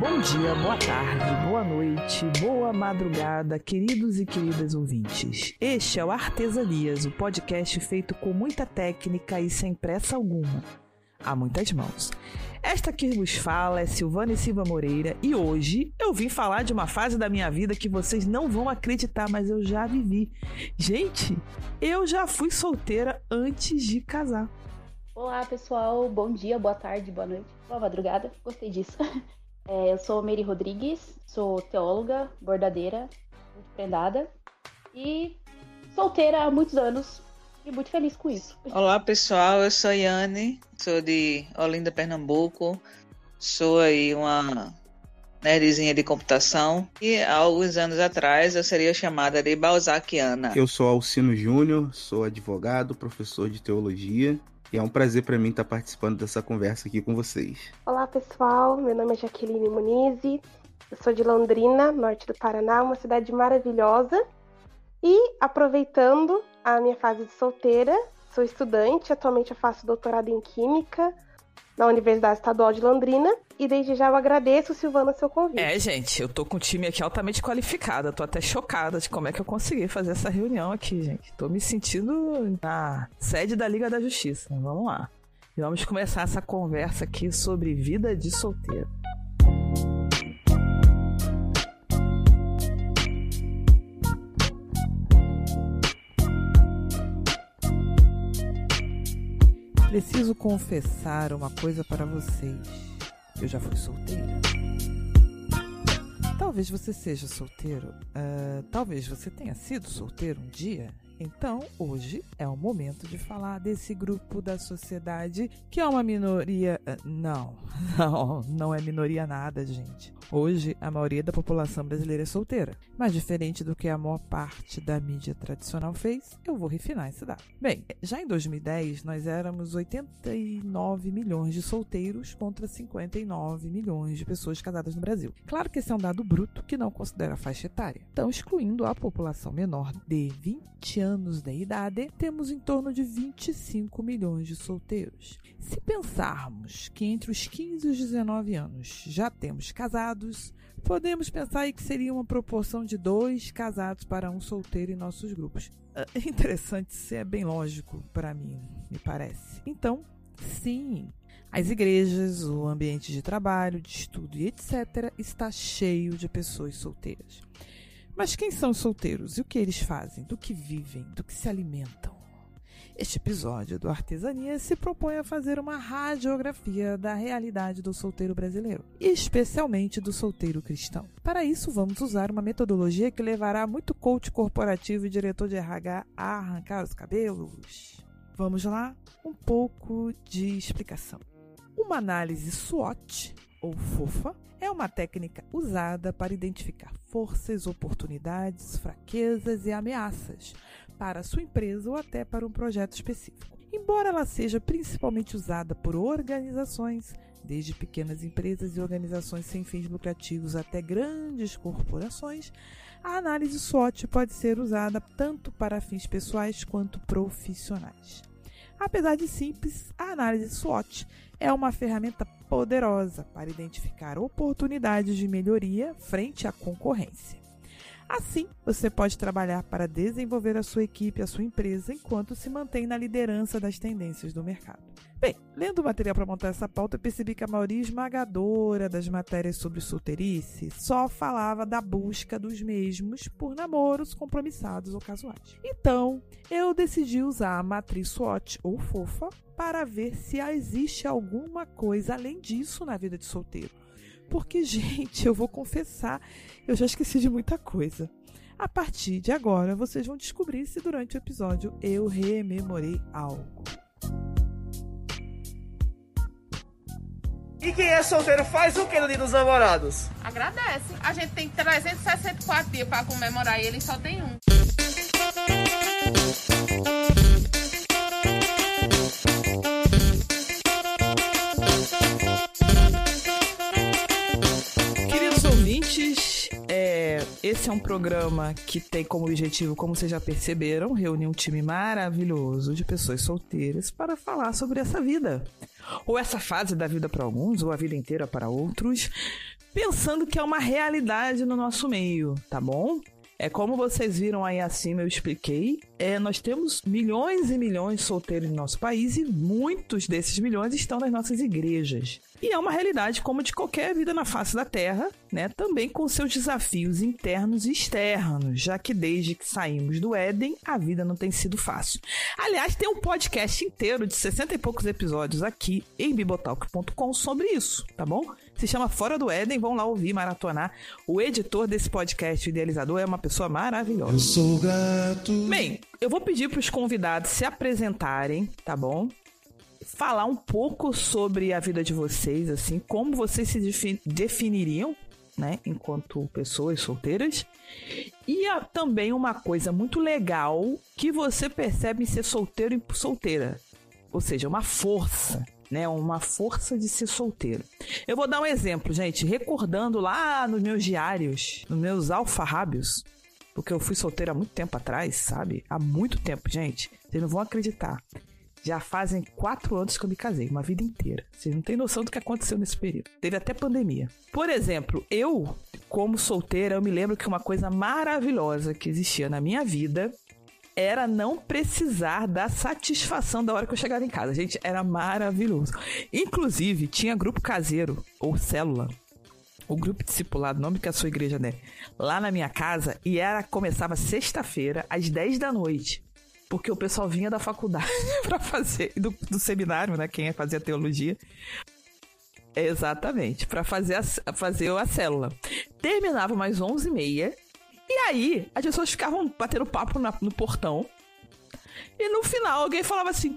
Bom dia, boa tarde, boa noite, boa madrugada, queridos e queridas ouvintes. Este é o Artesanias, o podcast feito com muita técnica e sem pressa alguma. Há muitas mãos. Esta que vos fala é Silvana e Silva Moreira e hoje eu vim falar de uma fase da minha vida que vocês não vão acreditar, mas eu já vivi. Gente, eu já fui solteira antes de casar. Olá pessoal, bom dia, boa tarde, boa noite, boa madrugada, gostei disso. É, eu sou Mary Rodrigues, sou teóloga, bordadeira, muito prendada e solteira há muitos anos e muito feliz com isso. Olá pessoal, eu sou Yane, sou de Olinda, Pernambuco, sou aí uma nerdzinha de computação e há alguns anos atrás eu seria chamada de Balzaciana. Eu sou Alcino Júnior, sou advogado, professor de teologia e é um prazer para mim estar participando dessa conversa aqui com vocês. Olá, pessoal. Meu nome é Jaqueline Muniz. Eu sou de Londrina, norte do Paraná, uma cidade maravilhosa. E aproveitando a minha fase de solteira, sou estudante, atualmente eu faço doutorado em Química na Universidade Estadual de Londrina. E desde já eu agradeço, Silvana, seu convite. É, gente, eu tô com um time aqui altamente qualificado. Eu tô até chocada de como é que eu consegui fazer essa reunião aqui, gente. Tô me sentindo na sede da Liga da Justiça. Vamos lá. E vamos começar essa conversa aqui sobre vida de solteiro. Preciso confessar uma coisa para vocês. Eu já fui solteira. Talvez você seja solteiro. Uh, talvez você tenha sido solteiro um dia então, hoje é o momento de falar desse grupo da sociedade que é uma minoria. Eh, não, não, não é minoria nada, gente. Hoje, a maioria da população brasileira é solteira. Mas, diferente do que a maior parte da mídia tradicional fez, eu vou refinar esse dado. Bem, já em 2010, nós éramos 89 milhões de solteiros contra 59 milhões de pessoas casadas no Brasil. Claro que esse é um dado bruto que não considera a faixa etária. Então, excluindo a população menor de 20 anos anos de idade, temos em torno de 25 milhões de solteiros. Se pensarmos que entre os 15 e os 19 anos já temos casados, podemos pensar aí que seria uma proporção de dois casados para um solteiro em nossos grupos. É interessante, isso é bem lógico para mim, me parece. Então, sim, as igrejas, o ambiente de trabalho, de estudo e etc. está cheio de pessoas solteiras. Mas quem são os solteiros e o que eles fazem, do que vivem, do que se alimentam? Este episódio do Artesania se propõe a fazer uma radiografia da realidade do solteiro brasileiro, e especialmente do solteiro cristão. Para isso, vamos usar uma metodologia que levará muito coach corporativo e diretor de RH a arrancar os cabelos. Vamos lá? Um pouco de explicação. Uma análise SWOT, ou FOFA, é uma técnica usada para identificar forças, oportunidades, fraquezas e ameaças para a sua empresa ou até para um projeto específico. Embora ela seja principalmente usada por organizações, desde pequenas empresas e organizações sem fins lucrativos até grandes corporações, a análise SWOT pode ser usada tanto para fins pessoais quanto profissionais. Apesar de simples, a análise SWOT é uma ferramenta poderosa para identificar oportunidades de melhoria frente à concorrência. Assim, você pode trabalhar para desenvolver a sua equipe, a sua empresa, enquanto se mantém na liderança das tendências do mercado. Bem, lendo o material para montar essa pauta, eu percebi que a maioria esmagadora das matérias sobre solteirice só falava da busca dos mesmos por namoros compromissados ou casuais. Então, eu decidi usar a matriz SWOT ou FOFA para ver se existe alguma coisa além disso na vida de solteiro porque, gente, eu vou confessar, eu já esqueci de muita coisa. A partir de agora, vocês vão descobrir se durante o episódio eu rememorei algo. E quem é solteiro faz o que no dia dos namorados? Agradece. A gente tem 364 dias para comemorar e ele só tem um. Esse é um programa que tem como objetivo, como vocês já perceberam, reunir um time maravilhoso de pessoas solteiras para falar sobre essa vida. Ou essa fase da vida para alguns, ou a vida inteira para outros, pensando que é uma realidade no nosso meio, tá bom? É como vocês viram aí acima, eu expliquei. É, nós temos milhões e milhões solteiros no nosso país e muitos desses milhões estão nas nossas igrejas. E é uma realidade como de qualquer vida na face da Terra, né? Também com seus desafios internos e externos, já que desde que saímos do Éden, a vida não tem sido fácil. Aliás, tem um podcast inteiro de 60 e poucos episódios aqui em bibotalk.com sobre isso, tá bom? Se chama Fora do Éden, vão lá ouvir, maratonar. O editor desse podcast, o idealizador, é uma pessoa maravilhosa. Eu sou grato. Bem, eu vou pedir para os convidados se apresentarem, tá bom? Falar um pouco sobre a vida de vocês, assim, como vocês se definiriam, né, enquanto pessoas solteiras. E há também uma coisa muito legal que você percebe em ser solteiro e solteira. Ou seja, uma força né? Uma força de ser solteiro. Eu vou dar um exemplo, gente, recordando lá nos meus diários, nos meus alfarrábios, porque eu fui solteira há muito tempo atrás, sabe? Há muito tempo, gente. Vocês não vão acreditar. Já fazem quatro anos que eu me casei, uma vida inteira. Vocês não têm noção do que aconteceu nesse período. Teve até pandemia. Por exemplo, eu, como solteira, eu me lembro que uma coisa maravilhosa que existia na minha vida era não precisar da satisfação da hora que eu chegava em casa. Gente, era maravilhoso. Inclusive, tinha grupo caseiro ou célula o grupo discipulado, nome que a sua igreja der, lá na minha casa, e era começava sexta-feira, às 10 da noite. Porque o pessoal vinha da faculdade para fazer, do, do, seminário, né? Quem fazia teologia. Exatamente, para fazer a, fazer a célula. Terminava mais 11h30 e aí, as pessoas ficavam batendo papo na, no portão. E no final, alguém falava assim: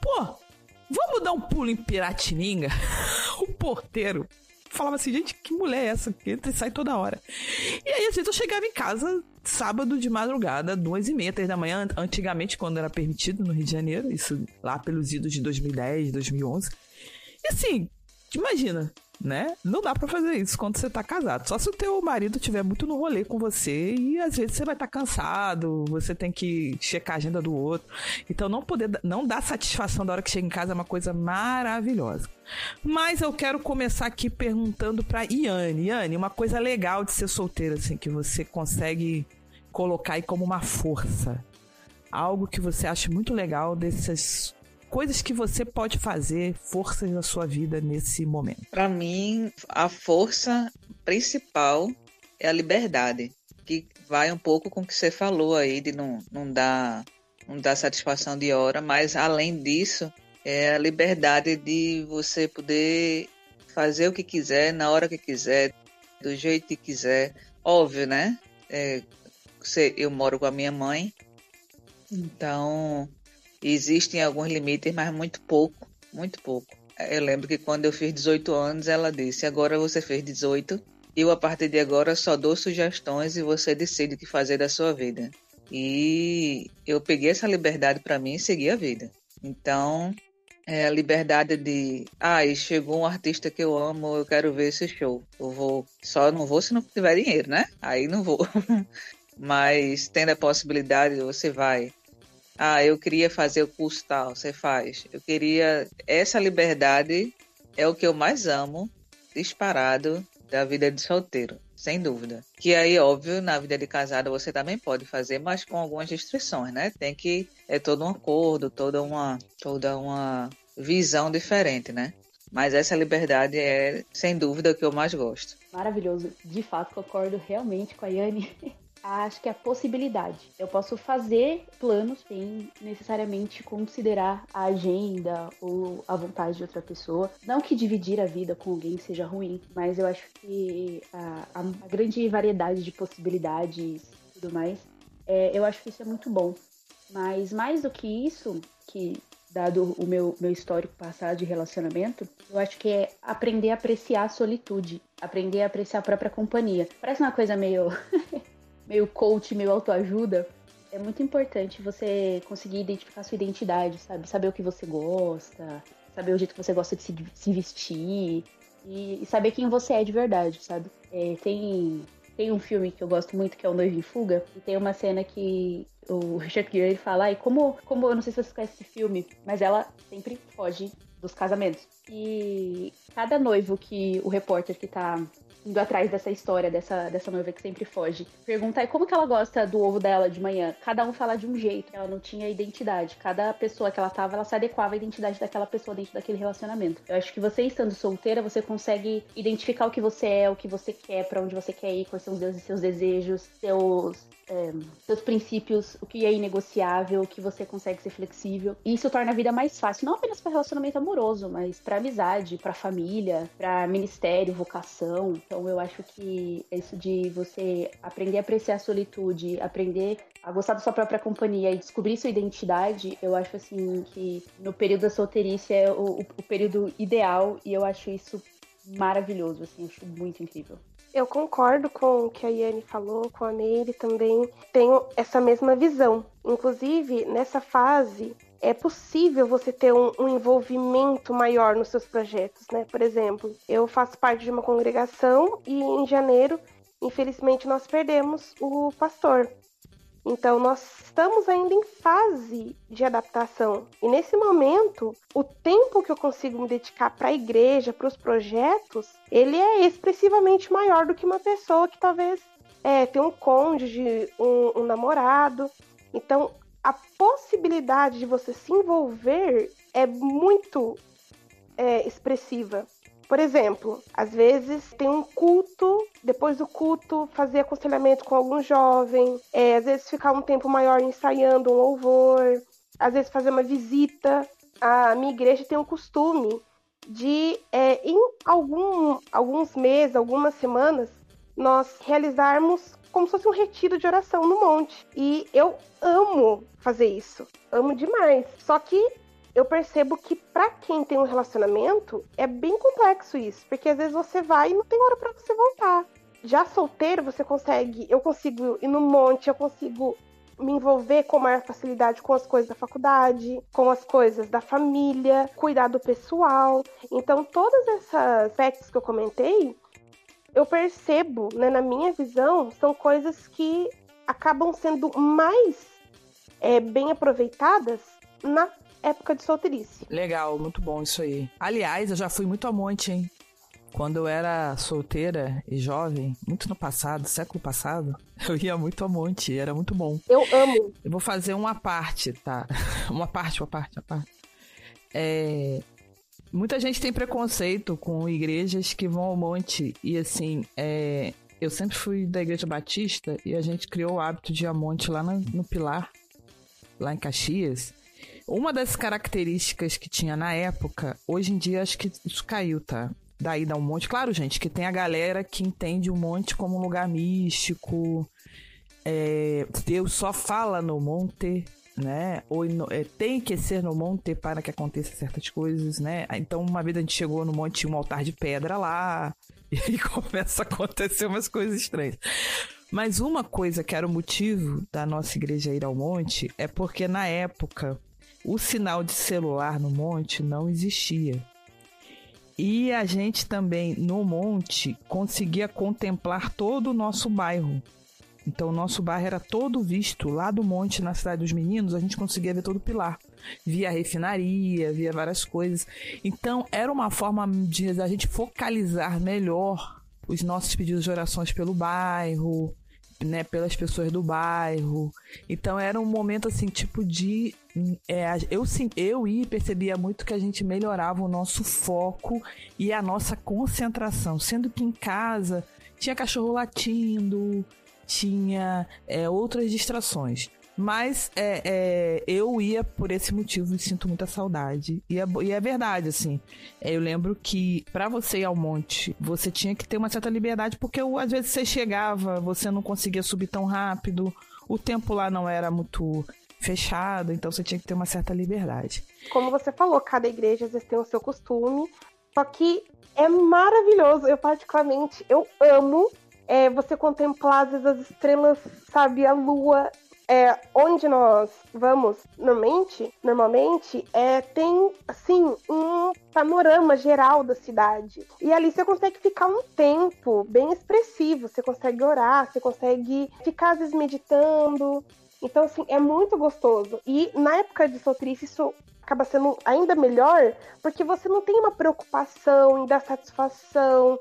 pô, vamos dar um pulo em Piratininga? o porteiro falava assim: gente, que mulher é essa que entra e sai toda hora? E aí, às vezes, eu chegava em casa sábado de madrugada, duas e meia, três da manhã, antigamente, quando era permitido no Rio de Janeiro, isso lá pelos idos de 2010, 2011. E assim, imagina, né? Não dá para fazer isso quando você tá casado. Só se o teu marido tiver muito no rolê com você e às vezes você vai estar tá cansado, você tem que checar a agenda do outro. Então não poder não dar satisfação da hora que chega em casa é uma coisa maravilhosa. Mas eu quero começar aqui perguntando para Iane. Iane, uma coisa legal de ser solteira assim que você consegue colocar aí como uma força. Algo que você acha muito legal desses coisas que você pode fazer, forças na sua vida nesse momento? Para mim, a força principal é a liberdade, que vai um pouco com o que você falou aí de não, não dar não dar satisfação de hora, mas além disso, é a liberdade de você poder fazer o que quiser, na hora que quiser, do jeito que quiser. Óbvio, né? É, eu moro com a minha mãe, então Existem alguns limites, mas muito pouco, muito pouco. Eu lembro que quando eu fiz 18 anos, ela disse: agora você fez 18, eu a partir de agora só dou sugestões e você decide o que fazer da sua vida. E eu peguei essa liberdade para mim e segui a vida. Então, é a liberdade de, ah, chegou um artista que eu amo, eu quero ver esse show. Eu vou, só não vou se não tiver dinheiro, né? Aí não vou. Mas tendo a possibilidade, você vai. Ah, eu queria fazer o curso tal, você faz. Eu queria. Essa liberdade é o que eu mais amo, disparado, da vida de solteiro, sem dúvida. Que aí, óbvio, na vida de casado você também pode fazer, mas com algumas restrições, né? Tem que. É todo um acordo, toda uma, toda uma visão diferente, né? Mas essa liberdade é, sem dúvida, o que eu mais gosto. Maravilhoso. De fato, concordo realmente com a Yane. acho que é a possibilidade. Eu posso fazer planos sem necessariamente considerar a agenda ou a vontade de outra pessoa. Não que dividir a vida com alguém seja ruim, mas eu acho que a, a, grande variedade de possibilidades e tudo mais, é, eu acho que isso é muito bom. Mas mais do que isso, que dado o meu, meu histórico passado de relacionamento, eu acho que é aprender a apreciar a solitude, aprender a apreciar a própria companhia. Parece uma coisa meio meio coach, meio autoajuda, é muito importante você conseguir identificar sua identidade, sabe? Saber o que você gosta, saber o jeito que você gosta de se, se vestir e, e, saber quem você é de verdade, sabe? É, tem, tem um filme que eu gosto muito que é O Noivo em Fuga e tem uma cena que o Richard Gere fala, e como, como, eu não sei se você conhece esse filme, mas ela sempre foge dos casamentos. E cada noivo que o repórter que tá indo atrás dessa história, dessa, dessa noiva que sempre foge. Perguntar como que ela gosta do ovo dela de manhã. Cada um fala de um jeito, ela não tinha identidade. Cada pessoa que ela tava, ela se adequava à identidade daquela pessoa dentro daquele relacionamento. Eu acho que você estando solteira, você consegue identificar o que você é, o que você quer, para onde você quer ir, quais são os seus desejos, seus é, seus princípios, o que é inegociável, o que você consegue ser flexível. E isso torna a vida mais fácil, não apenas para relacionamento amoroso, mas para amizade, para família, para ministério, vocação. Então eu acho que isso de você aprender a apreciar a solitude, aprender a gostar da sua própria companhia e descobrir sua identidade, eu acho assim que no período da solteirice é o, o período ideal e eu acho isso maravilhoso, assim, acho muito incrível. Eu concordo com o que a Yane falou, com a Meire também. Tenho essa mesma visão. Inclusive, nessa fase, é possível você ter um, um, envolvimento maior nos seus projetos, né? Por exemplo, eu faço parte de uma congregação e em janeiro, infelizmente, nós perdemos o pastor. Então, nós estamos ainda em fase de adaptação. E nesse momento, o tempo que eu consigo me dedicar para a igreja, para os projetos, ele é expressivamente maior do que uma pessoa que talvez é, tem um cônjuge, um, um namorado. Então, a possibilidade de você se envolver é muito é, expressiva. Por exemplo, às vezes tem um culto, depois do culto fazer aconselhamento com algum jovem, é, às vezes ficar um tempo maior ensaiando um louvor, às vezes fazer uma visita. A minha igreja tem um costume de, é, em algum, alguns meses, algumas semanas, nós realizarmos como se fosse um retiro de oração no monte. E eu amo fazer isso, amo demais. Só que eu percebo que para quem tem um relacionamento é bem complexo isso, porque às vezes você vai e não tem hora para você voltar. Já solteiro, você consegue, eu consigo ir no monte, eu consigo me envolver com maior facilidade com as coisas da faculdade, com as coisas da família, cuidar do pessoal. Então, todos esses aspectos que eu comentei, eu percebo, né, na minha visão, são coisas que acabam sendo mais é, bem aproveitadas na época de solteirice. Legal, muito bom isso aí. Aliás, eu já fui muito a monte, hein? Quando eu era solteira e jovem, muito no passado, século passado, eu ia muito a monte, era muito bom. Eu amo. Eu vou fazer uma parte, tá? Uma parte, uma parte, uma parte. É, muita gente tem preconceito com igrejas que vão ao monte. E assim, é, eu sempre fui da igreja batista e a gente criou o hábito de ir a monte lá no, no Pilar, lá em Caxias. Uma das características que tinha na época, hoje em dia acho que isso caiu, tá? Daí dá um monte. Claro, gente, que tem a galera que entende o monte como um lugar místico. É, Deus só fala no monte, né? Ou é, tem que ser no monte para que aconteça certas coisas, né? Então, uma vez a gente chegou no monte, tinha um altar de pedra lá, e aí começa a acontecer umas coisas estranhas. Mas uma coisa que era o motivo da nossa igreja ir ao monte é porque na época o sinal de celular no monte não existia. E a gente também, no monte, conseguia contemplar todo o nosso bairro. Então, o nosso bairro era todo visto lá do monte, na Cidade dos Meninos, a gente conseguia ver todo o pilar. Via refinaria, via várias coisas. Então, era uma forma de a gente focalizar melhor os nossos pedidos de orações pelo bairro, né, pelas pessoas do bairro. Então era um momento assim, tipo de é, eu sim, eu e percebia muito que a gente melhorava o nosso foco e a nossa concentração, sendo que em casa tinha cachorro latindo, tinha é, outras distrações. Mas é, é, eu ia por esse motivo e sinto muita saudade. E é, e é verdade, assim. É, eu lembro que para você ir ao monte, você tinha que ter uma certa liberdade, porque às vezes você chegava, você não conseguia subir tão rápido, o tempo lá não era muito fechado, então você tinha que ter uma certa liberdade. Como você falou, cada igreja às vezes tem o seu costume, só que é maravilhoso. Eu particularmente, eu amo é, você contemplar às vezes as estrelas, sabe, a lua é, onde nós vamos normalmente, normalmente é, tem assim um panorama geral da cidade. E ali você consegue ficar um tempo bem expressivo, você consegue orar, você consegue ficar às vezes meditando. Então, assim, é muito gostoso. E na época de solteirice, isso acaba sendo ainda melhor, porque você não tem uma preocupação em dar satisfação,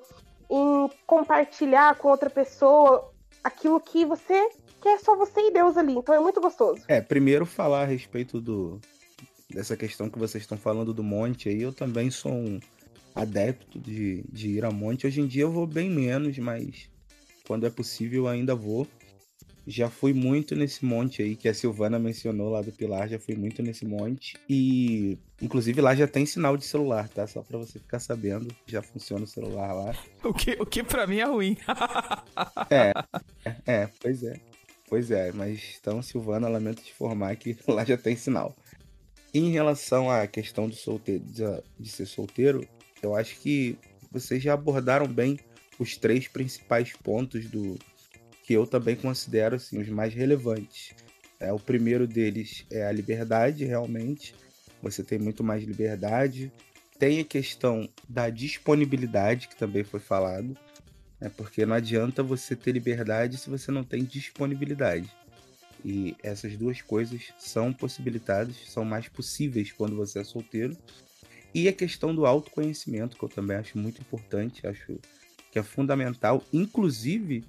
em compartilhar com outra pessoa aquilo que você quer só você e Deus ali. Então é muito gostoso. É, primeiro falar a respeito do dessa questão que vocês estão falando do monte aí, eu também sou um adepto de, de ir a monte. Hoje em dia eu vou bem menos, mas quando é possível eu ainda vou. Já fui muito nesse monte aí que a Silvana mencionou lá do Pilar, já fui muito nesse monte. E inclusive lá já tem sinal de celular, tá? Só para você ficar sabendo, já funciona o celular lá. O que, o que para mim é ruim. é, é, pois é. Pois é, mas então, Silvana, lamento te informar que lá já tem sinal. Em relação à questão do solteiro, de, ser solteiro, eu acho que vocês já abordaram bem os três principais pontos do que eu também considero assim, os mais relevantes. É, o primeiro deles é a liberdade, realmente. Você tem muito mais liberdade. Tem a questão da disponibilidade, que também foi falado. Né, porque não adianta você ter liberdade se você não tem disponibilidade. E essas duas coisas são possibilitadas, são mais possíveis quando você é solteiro. E a questão do autoconhecimento, que eu também acho muito importante, acho que é fundamental. Inclusive,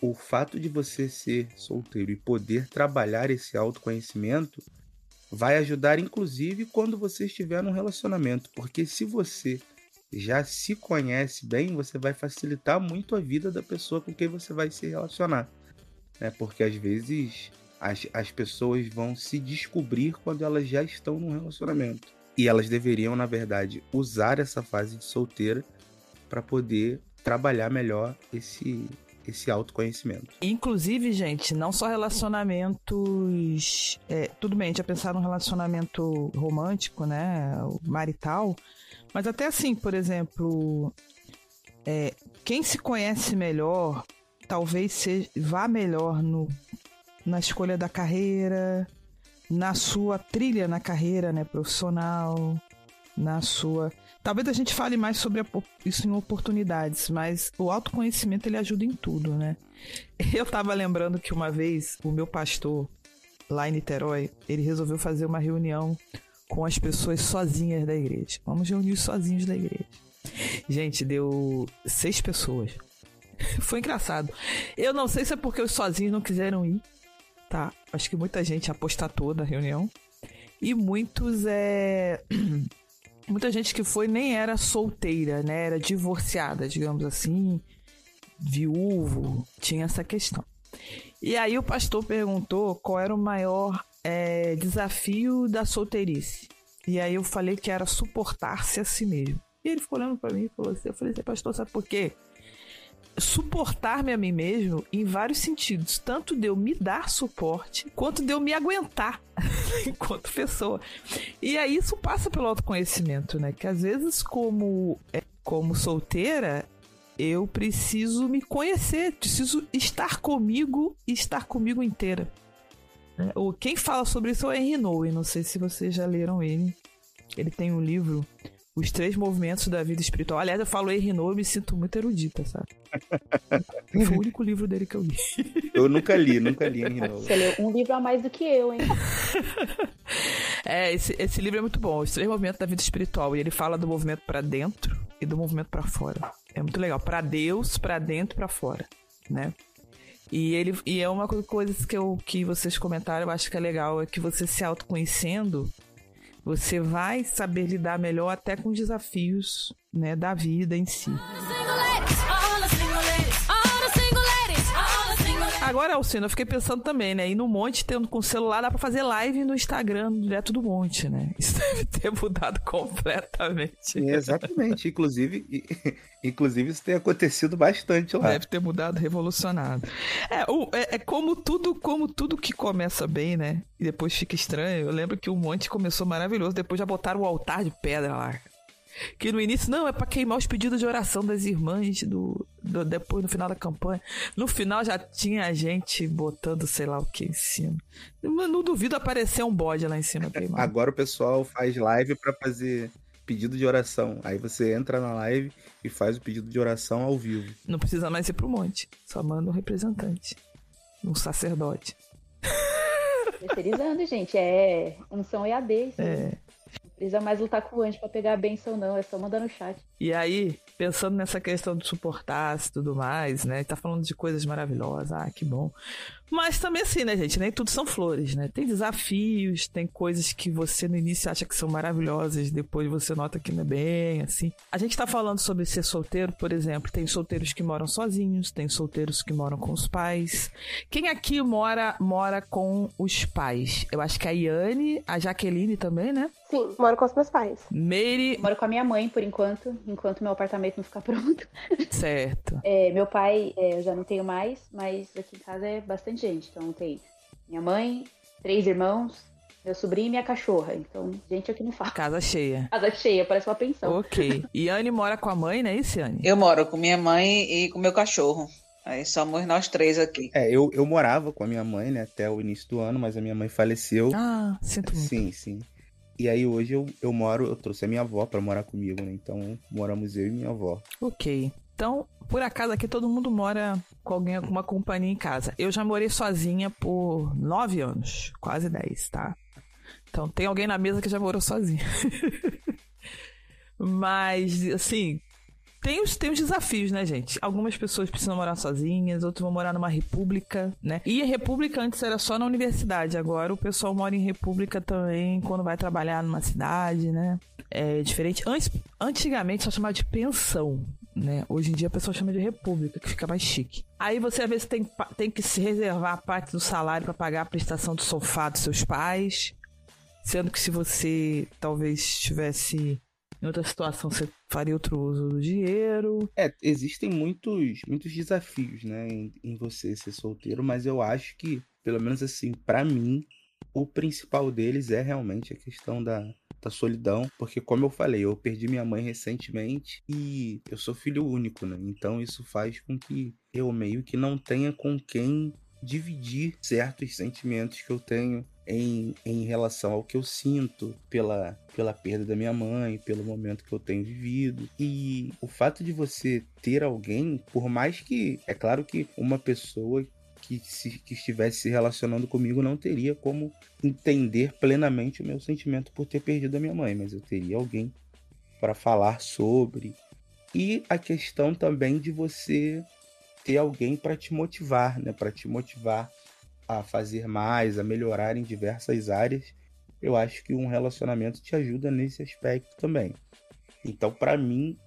o fato de você ser solteiro e poder trabalhar esse autoconhecimento vai ajudar, inclusive, quando você estiver num relacionamento. Porque se você já se conhece bem, você vai facilitar muito a vida da pessoa com quem você vai se relacionar. Né? Porque às vezes as, as pessoas vão se descobrir quando elas já estão num relacionamento. E elas deveriam, na verdade, usar essa fase de solteira para poder trabalhar melhor esse esse autoconhecimento. Inclusive, gente, não só relacionamentos. É, tudo bem, a gente ia pensar num relacionamento romântico, né? Marital. Mas até assim, por exemplo, é, quem se conhece melhor talvez seja, vá melhor no, na escolha da carreira, na sua trilha na carreira né, profissional, na sua. Talvez a gente fale mais sobre isso em oportunidades, mas o autoconhecimento ele ajuda em tudo, né? Eu tava lembrando que uma vez o meu pastor lá em Niterói, ele resolveu fazer uma reunião com as pessoas sozinhas da igreja. Vamos reunir os sozinhos da igreja. Gente, deu seis pessoas. Foi engraçado. Eu não sei se é porque os sozinhos não quiseram ir, tá? Acho que muita gente apostatou da reunião. E muitos é. Muita gente que foi nem era solteira, né? Era divorciada, digamos assim, viúvo, tinha essa questão. E aí o pastor perguntou qual era o maior é, desafio da solteirice. E aí eu falei que era suportar-se a si mesmo. E ele ficou olhando para mim e falou assim: Eu falei assim, pastor, sabe por quê? Suportar-me a mim mesmo em vários sentidos, tanto de eu me dar suporte, quanto de eu me aguentar enquanto pessoa. E aí isso passa pelo autoconhecimento, né? Que às vezes como é, como solteira, eu preciso me conhecer, preciso estar comigo e estar comigo inteira. Né? Quem fala sobre isso é o Henry Nowen, não sei se vocês já leram ele. Ele tem um livro os três movimentos da vida espiritual. Aliás, eu falo Renault e me sinto muito erudita, sabe? Foi o único livro dele que eu li. Eu nunca li, nunca li Renault. Você leu um livro a mais do que eu, hein? é, esse, esse livro é muito bom. Os três movimentos da vida espiritual. E ele fala do movimento para dentro e do movimento para fora. É muito legal. Para Deus, para dentro e para fora, né? E ele e é uma coisa que, eu, que vocês comentaram, eu acho que é legal, é que você se autoconhecendo, você vai saber lidar melhor até com os desafios né, da vida em si. Agora, Alcino, eu fiquei pensando também, né? E no monte, tendo com o celular, dá pra fazer live no Instagram, direto do monte, né? Isso deve ter mudado completamente. exatamente. inclusive, inclusive, isso tem acontecido bastante lá. Deve ter mudado, revolucionado. É, o, é, é, como tudo, como tudo que começa bem, né? E depois fica estranho. Eu lembro que o monte começou maravilhoso, depois já botaram o altar de pedra lá. Que no início, não, é para queimar os pedidos de oração das irmãs do, do, depois no final da campanha. No final já tinha gente botando sei lá o que em cima. Não duvido aparecer um bode lá em cima queimado. Agora o pessoal faz live para fazer pedido de oração. Aí você entra na live e faz o pedido de oração ao vivo. Não precisa mais ir pro monte. Só manda um representante. Um sacerdote. Terceirizando, gente. É unção EAD. Isso é. Precisa mais lutar com o anjo pra pegar a benção, não. É só mandar no chat. E aí, pensando nessa questão de suportar e tudo mais, né? Tá falando de coisas maravilhosas, ah, que bom. Mas também assim, né, gente? Nem tudo são flores, né? Tem desafios, tem coisas que você no início acha que são maravilhosas, depois você nota que não é bem, assim. A gente tá falando sobre ser solteiro, por exemplo. Tem solteiros que moram sozinhos, tem solteiros que moram com os pais. Quem aqui mora mora com os pais? Eu acho que a Iane, a Jaqueline também, né? Sim, moro com os meus pais. Meire. Moro com a minha mãe, por enquanto, enquanto meu apartamento não ficar pronto. Certo. É, meu pai, é, eu já não tenho mais, mas aqui em casa é bastante gente. Então tem minha mãe, três irmãos, meu sobrinho e minha cachorra. Então, gente aqui não fala. Casa cheia. Casa cheia, parece uma pensão. Ok. Iane mora com a mãe, não é isso, Iane? Eu moro com minha mãe e com meu cachorro. Aí somos nós três aqui. É, eu, eu morava com a minha mãe, né, até o início do ano, mas a minha mãe faleceu. Ah, sinto muito. Sim, sim. E aí hoje eu, eu moro, eu trouxe a minha avó pra morar comigo, né? Então moramos eu e minha avó. Ok. Então, por acaso aqui todo mundo mora com alguém, com uma companhia em casa. Eu já morei sozinha por nove anos, quase dez, tá? Então tem alguém na mesa que já morou sozinha. Mas, assim, tem os, tem os desafios, né, gente? Algumas pessoas precisam morar sozinhas, outros vão morar numa república, né? E a república antes era só na universidade, agora o pessoal mora em república também quando vai trabalhar numa cidade, né? É diferente. Antes, antigamente só chamava de pensão, né? Hoje em dia a pessoa chama de república, que fica mais chique. Aí você às vezes tem, tem que se reservar a parte do salário para pagar a prestação do sofá dos seus pais. Sendo que se você talvez estivesse em outra situação, você faria outro uso do dinheiro. É, existem muitos, muitos desafios, né, em, em você ser solteiro, mas eu acho que, pelo menos assim, pra mim, o principal deles é realmente a questão da, da solidão, porque como eu falei, eu perdi minha mãe recentemente e eu sou filho único, né? Então isso faz com que eu meio que não tenha com quem dividir certos sentimentos que eu tenho em, em relação ao que eu sinto pela, pela perda da minha mãe, pelo momento que eu tenho vivido. E o fato de você ter alguém, por mais que, é claro que uma pessoa que, se, que estivesse se relacionando comigo não teria como entender plenamente o meu sentimento por ter perdido a minha mãe, mas eu teria alguém para falar sobre. E a questão também de você ter alguém para te motivar, né? Para te motivar a fazer mais, a melhorar em diversas áreas. Eu acho que um relacionamento te ajuda nesse aspecto também. Então, para mim,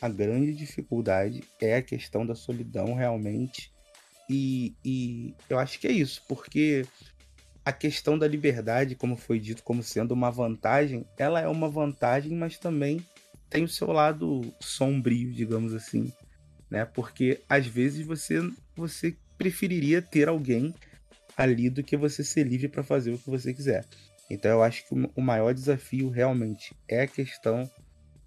a grande dificuldade é a questão da solidão realmente. E, e eu acho que é isso, porque a questão da liberdade, como foi dito como sendo uma vantagem, ela é uma vantagem, mas também tem o seu lado sombrio, digamos assim, né? Porque às vezes você você preferiria ter alguém ali do que você ser livre para fazer o que você quiser. Então eu acho que o maior desafio realmente é a questão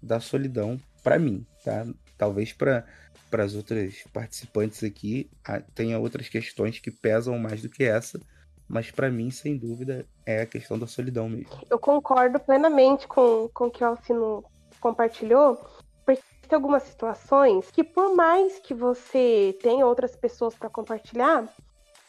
da solidão para mim, tá? Talvez para para as outras participantes aqui tenha outras questões que pesam mais do que essa, mas para mim, sem dúvida, é a questão da solidão mesmo. Eu concordo plenamente com, com o que o Alcino compartilhou, porque tem algumas situações que, por mais que você tenha outras pessoas para compartilhar,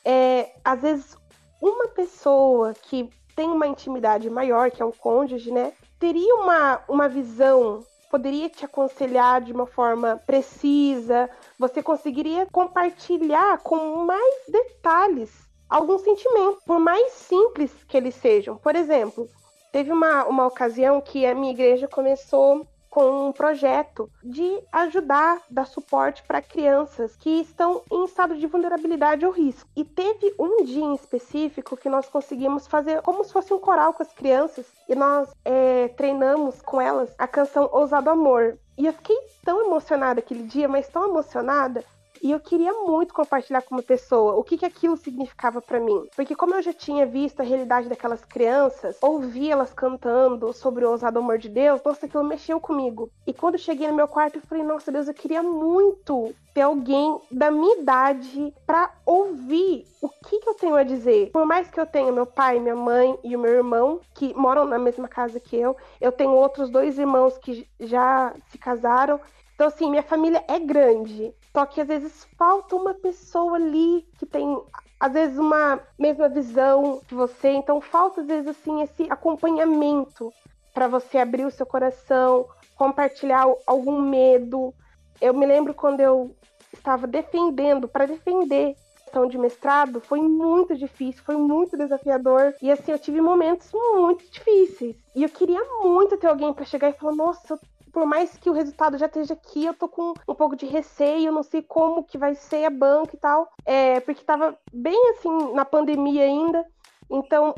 é, às vezes uma pessoa que tem uma intimidade maior, que é um cônjuge, né, teria uma, uma visão, poderia te aconselhar de uma forma precisa, você conseguiria compartilhar com mais detalhes algum sentimento, por mais simples que eles sejam. Por exemplo, teve uma, uma ocasião que a minha igreja começou com um projeto de ajudar, dar suporte para crianças que estão em estado de vulnerabilidade ou risco. E teve um dia em específico que nós conseguimos fazer como se fosse um coral com as crianças e nós é, treinamos com elas a canção Ousado Amor. E eu fiquei tão emocionada aquele dia, mas tão emocionada e eu queria muito compartilhar com uma pessoa o que, que aquilo significava para mim. Porque como eu já tinha visto a realidade daquelas crianças, ouvi elas cantando sobre o ousado amor de Deus, nossa, aquilo mexeu comigo. E quando eu cheguei no meu quarto, eu falei, nossa Deus, eu queria muito ter alguém da minha idade para ouvir o que, que eu tenho a dizer. Por mais que eu tenha meu pai, minha mãe e o meu irmão, que moram na mesma casa que eu, eu tenho outros dois irmãos que já se casaram. Então, assim, minha família é grande. Só que às vezes falta uma pessoa ali que tem, às vezes, uma mesma visão que você. Então, falta, às vezes, assim, esse acompanhamento para você abrir o seu coração, compartilhar algum medo. Eu me lembro quando eu estava defendendo, para defender a questão de mestrado, foi muito difícil, foi muito desafiador. E assim, eu tive momentos muito difíceis. E eu queria muito ter alguém para chegar e falar: nossa, por mais que o resultado já esteja aqui, eu tô com um pouco de receio, não sei como que vai ser a banca e tal. É, porque tava bem assim na pandemia ainda. Então,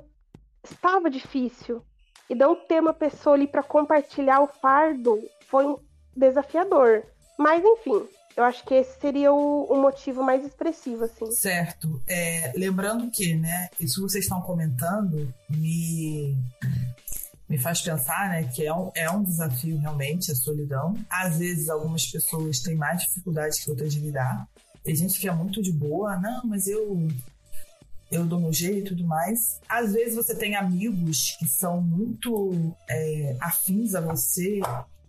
estava difícil. E não ter uma pessoa ali para compartilhar o fardo foi desafiador. Mas enfim, eu acho que esse seria o, o motivo mais expressivo, assim. Certo. É, lembrando que, né, isso vocês estão comentando me, me faz pensar, né, que é um, é um desafio realmente a solidão. Às vezes algumas pessoas têm mais dificuldade que outras de lidar. Tem gente que é muito de boa, não, mas eu eu dou meu jeito e tudo mais. Às vezes você tem amigos que são muito é, afins a você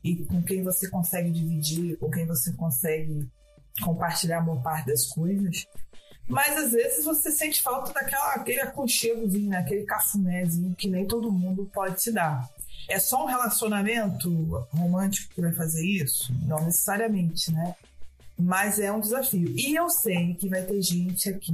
e com quem você consegue dividir, com quem você consegue compartilhar uma parte das coisas. Mas às vezes você sente falta daquela aquele aconchegozinho, né? aquele cafunézinho que nem todo mundo pode te dar. É só um relacionamento romântico que vai fazer isso? Não necessariamente, né? Mas é um desafio. E eu sei que vai ter gente aqui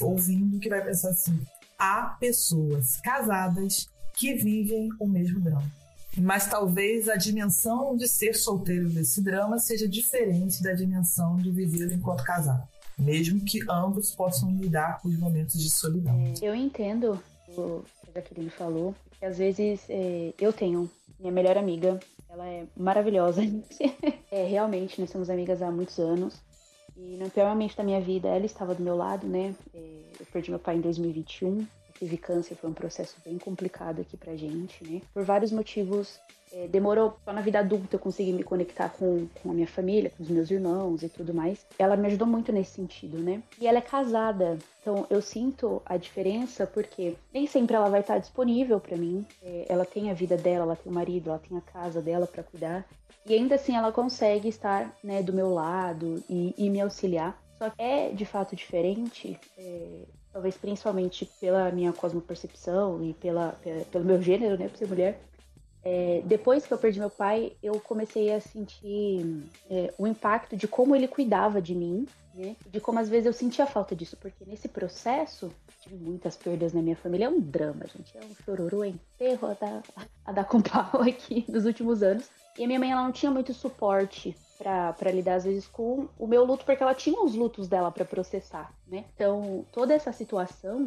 ouvindo que vai pensar assim: há pessoas casadas que vivem o mesmo drama. Mas talvez a dimensão de ser solteiro desse drama seja diferente da dimensão de viver enquanto casado. Mesmo que ambos possam lidar com os momentos de solidão. É, eu entendo o que a Jaqueline falou, que às vezes é, eu tenho minha melhor amiga, ela é maravilhosa. é, realmente, nós somos amigas há muitos anos. E no pior momento da minha vida, ela estava do meu lado, né? É, eu perdi meu pai em 2021. Tive câncer, foi um processo bem complicado aqui pra gente, né? Por vários motivos, é, demorou só na vida adulta eu consegui me conectar com, com a minha família, com os meus irmãos e tudo mais. Ela me ajudou muito nesse sentido, né? E ela é casada, então eu sinto a diferença porque nem sempre ela vai estar disponível para mim. É, ela tem a vida dela, ela tem o marido, ela tem a casa dela para cuidar. E ainda assim ela consegue estar né, do meu lado e, e me auxiliar. Só que é de fato diferente, é, talvez principalmente pela minha cosmopercepção e pela, pelo meu gênero, né, por ser mulher. É, depois que eu perdi meu pai, eu comecei a sentir é, o impacto de como ele cuidava de mim, né? De como às vezes eu sentia falta disso, porque nesse processo tive muitas perdas na minha família. É um drama, gente. É um chororô, é enterro a dar, a dar com pau aqui nos últimos anos. E a minha mãe, ela não tinha muito suporte para lidar, às vezes, com o meu luto, porque ela tinha os lutos dela para processar, né? Então, toda essa situação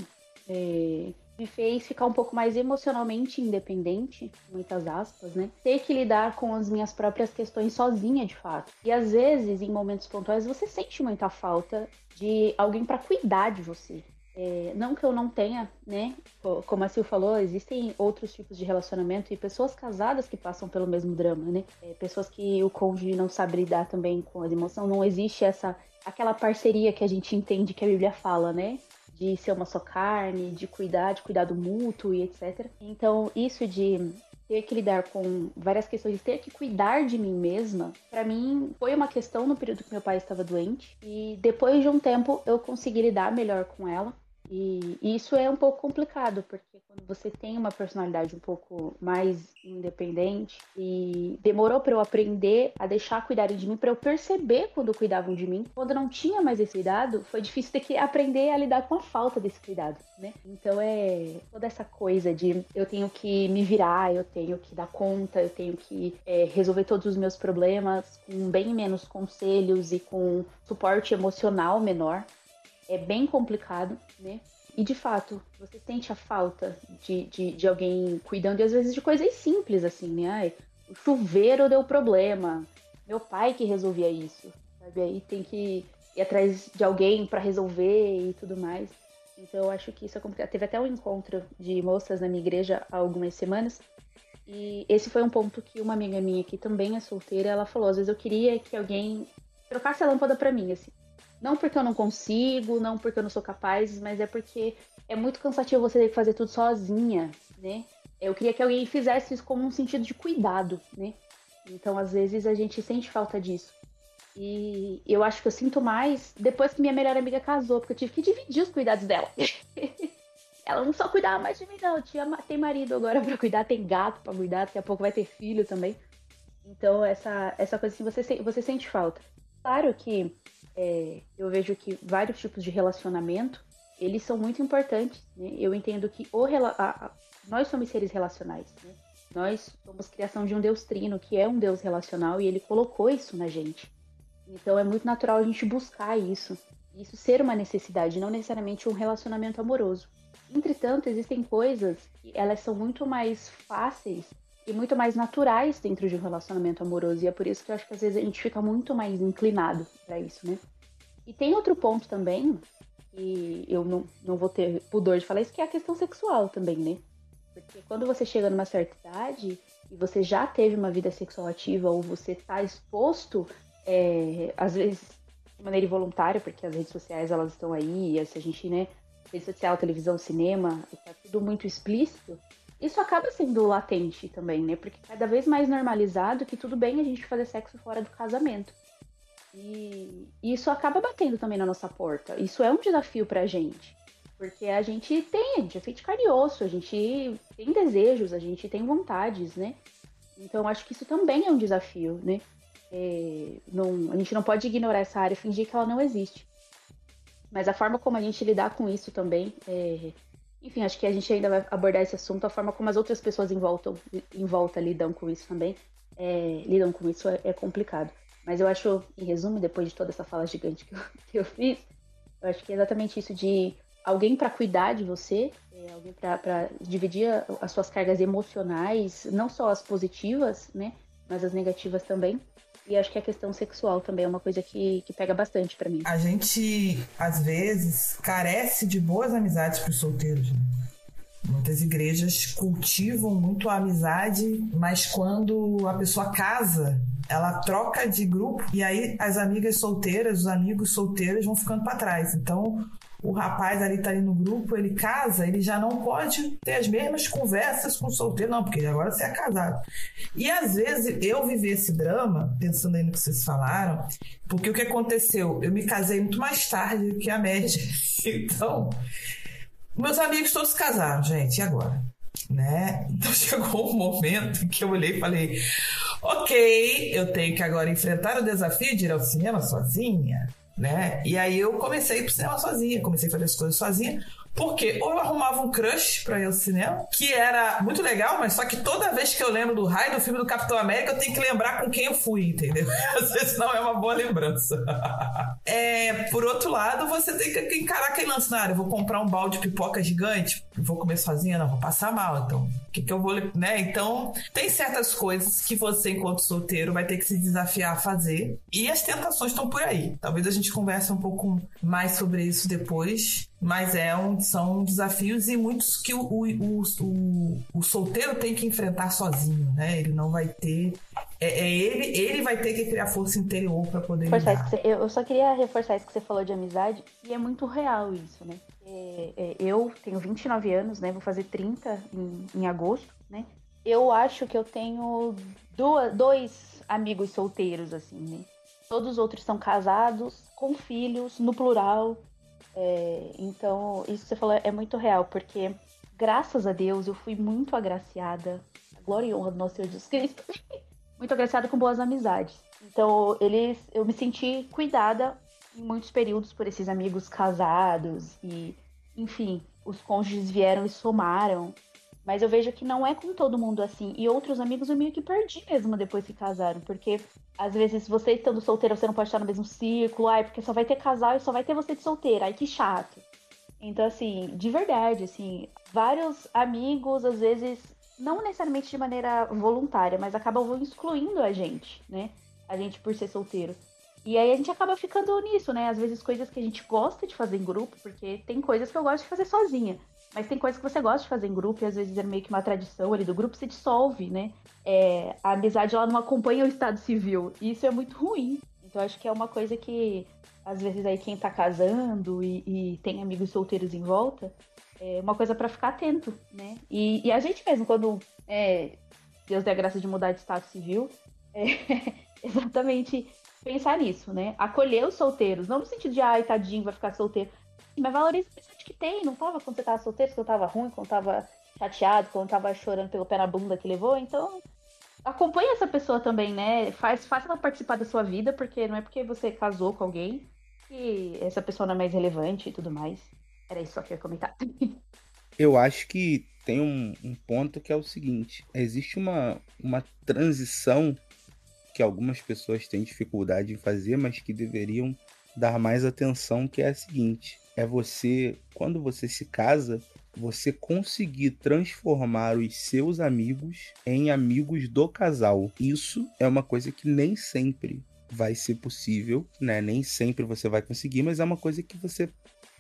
é, me fez ficar um pouco mais emocionalmente independente, muitas aspas, né? Ter que lidar com as minhas próprias questões sozinha, de fato. E às vezes, em momentos pontuais, você sente muita falta de alguém para cuidar de você, é, não que eu não tenha, né? Como a Sil falou, existem outros tipos de relacionamento e pessoas casadas que passam pelo mesmo drama, né? É, pessoas que o cônjuge não sabe lidar também com as emoções. Não existe essa aquela parceria que a gente entende que a Bíblia fala, né? De ser uma só carne, de cuidar, de cuidado mútuo e etc. Então, isso de ter que lidar com várias questões, ter que cuidar de mim mesma, para mim foi uma questão no período que meu pai estava doente. E depois de um tempo eu consegui lidar melhor com ela. E, isso é um pouco complicado, porque quando você tem uma personalidade um pouco mais independente e demorou para eu aprender a deixar cuidarem de mim, para eu perceber quando cuidavam de mim. Quando não tinha mais esse cuidado, foi difícil ter que aprender a lidar com a falta desse cuidado, né? Então é toda essa coisa de eu tenho que me virar, eu tenho que dar conta, eu tenho que é, resolver todos os meus problemas com bem menos conselhos e com suporte emocional menor é bem complicado, né? E de fato, você sente a falta de, de, de alguém cuidando, e às vezes de coisas simples, assim, né? Ai, o chuveiro deu problema, meu pai que resolvia isso, sabe? Aí tem que ir atrás de alguém para resolver e tudo mais. Então eu acho que isso é complicado. Teve até um encontro de moças na minha igreja há algumas semanas. E esse foi um ponto que uma amiga minha que também é solteira, ela falou, às vezes eu queria que alguém trocasse a lâmpada para mim, assim. Não porque eu não consigo, não porque eu não sou capaz, mas é porque é muito cansativo você ter que fazer tudo sozinha, né? Eu queria que alguém fizesse isso como um sentido de cuidado, né? Então, às vezes, a gente sente falta disso. E eu acho que eu sinto mais depois que minha melhor amiga casou, porque eu tive que dividir os cuidados dela. Ela não só cuidava mais de mim, não. Tinha, tem marido agora para cuidar, tem gato para cuidar, daqui a pouco vai ter filho também. Então, essa, essa coisa assim, você, você sente falta. Claro que é, eu vejo que vários tipos de relacionamento, eles são muito importantes. Né? Eu entendo que o, a, a, nós somos seres relacionais. Né? Nós somos criação de um Deus trino, que é um Deus relacional, e ele colocou isso na gente. Então é muito natural a gente buscar isso. Isso ser uma necessidade, não necessariamente um relacionamento amoroso. Entretanto, existem coisas que elas são muito mais fáceis e muito mais naturais dentro de um relacionamento amoroso. E é por isso que eu acho que às vezes a gente fica muito mais inclinado para isso, né? E tem outro ponto também, e eu não, não vou ter pudor de falar isso, que é a questão sexual também, né? Porque quando você chega numa certa idade e você já teve uma vida sexual ativa ou você está exposto, é, às vezes de maneira involuntária, porque as redes sociais elas estão aí, e se a gente, né, rede social, televisão, cinema, está tudo muito explícito, isso acaba sendo latente também, né? Porque cada vez mais normalizado que tudo bem a gente fazer sexo fora do casamento. E isso acaba batendo também na nossa porta. Isso é um desafio pra gente. Porque a gente tem, a gente é feito de a gente tem desejos, a gente tem vontades, né? Então acho que isso também é um desafio, né? É, não, a gente não pode ignorar essa área e fingir que ela não existe. Mas a forma como a gente lidar com isso também, é, enfim, acho que a gente ainda vai abordar esse assunto, a forma como as outras pessoas em volta, em volta lidam com isso também, é, lidam com isso é, é, complicado. Mas eu acho, em resumo, depois de toda essa fala gigante que eu, que eu fiz, eu acho que é exatamente isso de alguém para cuidar de você, é, alguém para dividir as suas cargas emocionais, não só as positivas, né, mas as negativas também. E acho que a questão sexual também é uma coisa que, que pega bastante para mim. A gente, às vezes, carece de boas amizades para os solteiros. Né? Muitas igrejas cultivam muito a amizade, mas quando a pessoa casa, ela troca de grupo e aí as amigas solteiras, os amigos solteiros vão ficando para trás. Então, o rapaz ali tá ali no grupo, ele casa, ele já não pode ter as mesmas conversas com o solteiro, não, porque agora você é casado. E às vezes eu vivi esse drama, pensando aí no que vocês falaram, porque o que aconteceu? Eu me casei muito mais tarde do que a média. Então, meus amigos todos casaram, gente, e agora? Né? Então chegou um momento que eu olhei e falei: ok, eu tenho que agora enfrentar o desafio de ir ao cinema sozinha né? E aí eu comecei pro cinema sozinha, comecei a fazer as coisas sozinha. Porque ou eu arrumava um crush pra ir ao cinema, que era muito legal, mas só que toda vez que eu lembro do raio do filme do Capitão América, eu tenho que lembrar com quem eu fui, entendeu? Às vezes não é uma boa lembrança. é, por outro lado, você tem que encarar aquele lance na área. Eu vou comprar um balde de pipoca gigante, vou comer sozinha, não, vou passar mal, então. O que, que eu vou. Né? Então, tem certas coisas que você, enquanto solteiro, vai ter que se desafiar a fazer. E as tentações estão por aí. Talvez a gente converse um pouco mais sobre isso depois. Mas é um, são desafios e muitos que o, o, o, o, solteiro tem que enfrentar sozinho, né? Ele não vai ter. É, é ele, ele vai ter que criar força interior para poder. Reforçar você, eu só queria reforçar isso que você falou de amizade, e é muito real isso, né? É, é, eu tenho 29 anos, né? Vou fazer 30 em, em agosto, né? Eu acho que eu tenho duas, dois amigos solteiros, assim, né? Todos os outros são casados, com filhos, no plural. É, então, isso que você falou é muito real, porque graças a Deus eu fui muito agraciada, glória e honra do nosso Senhor Jesus Cristo, muito agraciada com boas amizades. Então, eles, eu me senti cuidada em muitos períodos por esses amigos casados e, enfim, os cônjuges vieram e somaram. Mas eu vejo que não é com todo mundo assim. E outros amigos eu meio que perdi mesmo depois que casaram. Porque às vezes você estando solteira, você não pode estar no mesmo círculo. Ai, porque só vai ter casal e só vai ter você de solteira. Ai, que chato. Então, assim, de verdade, assim, vários amigos, às vezes, não necessariamente de maneira voluntária, mas acabam excluindo a gente, né? A gente por ser solteiro. E aí a gente acaba ficando nisso, né? Às vezes coisas que a gente gosta de fazer em grupo, porque tem coisas que eu gosto de fazer sozinha. Mas tem coisas que você gosta de fazer em grupo e às vezes é meio que uma tradição ali do grupo se dissolve, né? É, a amizade ela não acompanha o estado civil. E isso é muito ruim. Então acho que é uma coisa que às vezes aí quem tá casando e, e tem amigos solteiros em volta, é uma coisa para ficar atento, né? E, e, a gente mesmo, quando é, Deus dê a graça de mudar de estado civil, é exatamente pensar nisso, né? Acolher os solteiros, não no sentido de, ai, tadinho, vai ficar solteiro, mas valoriza o que tem, não tava quando você tava solteiro, quando tava ruim, quando tava chateado, quando tava chorando pelo pé na bunda que levou, então acompanha essa pessoa também, né? Faz, faça ela participar da sua vida, porque não é porque você casou com alguém que essa pessoa não é mais relevante e tudo mais. Era isso só que eu ia comentar. Eu acho que tem um, um ponto que é o seguinte: existe uma, uma transição que algumas pessoas têm dificuldade em fazer, mas que deveriam dar mais atenção, que é a seguinte: é você, quando você se casa, você conseguir transformar os seus amigos em amigos do casal. Isso é uma coisa que nem sempre vai ser possível, né? Nem sempre você vai conseguir, mas é uma coisa que você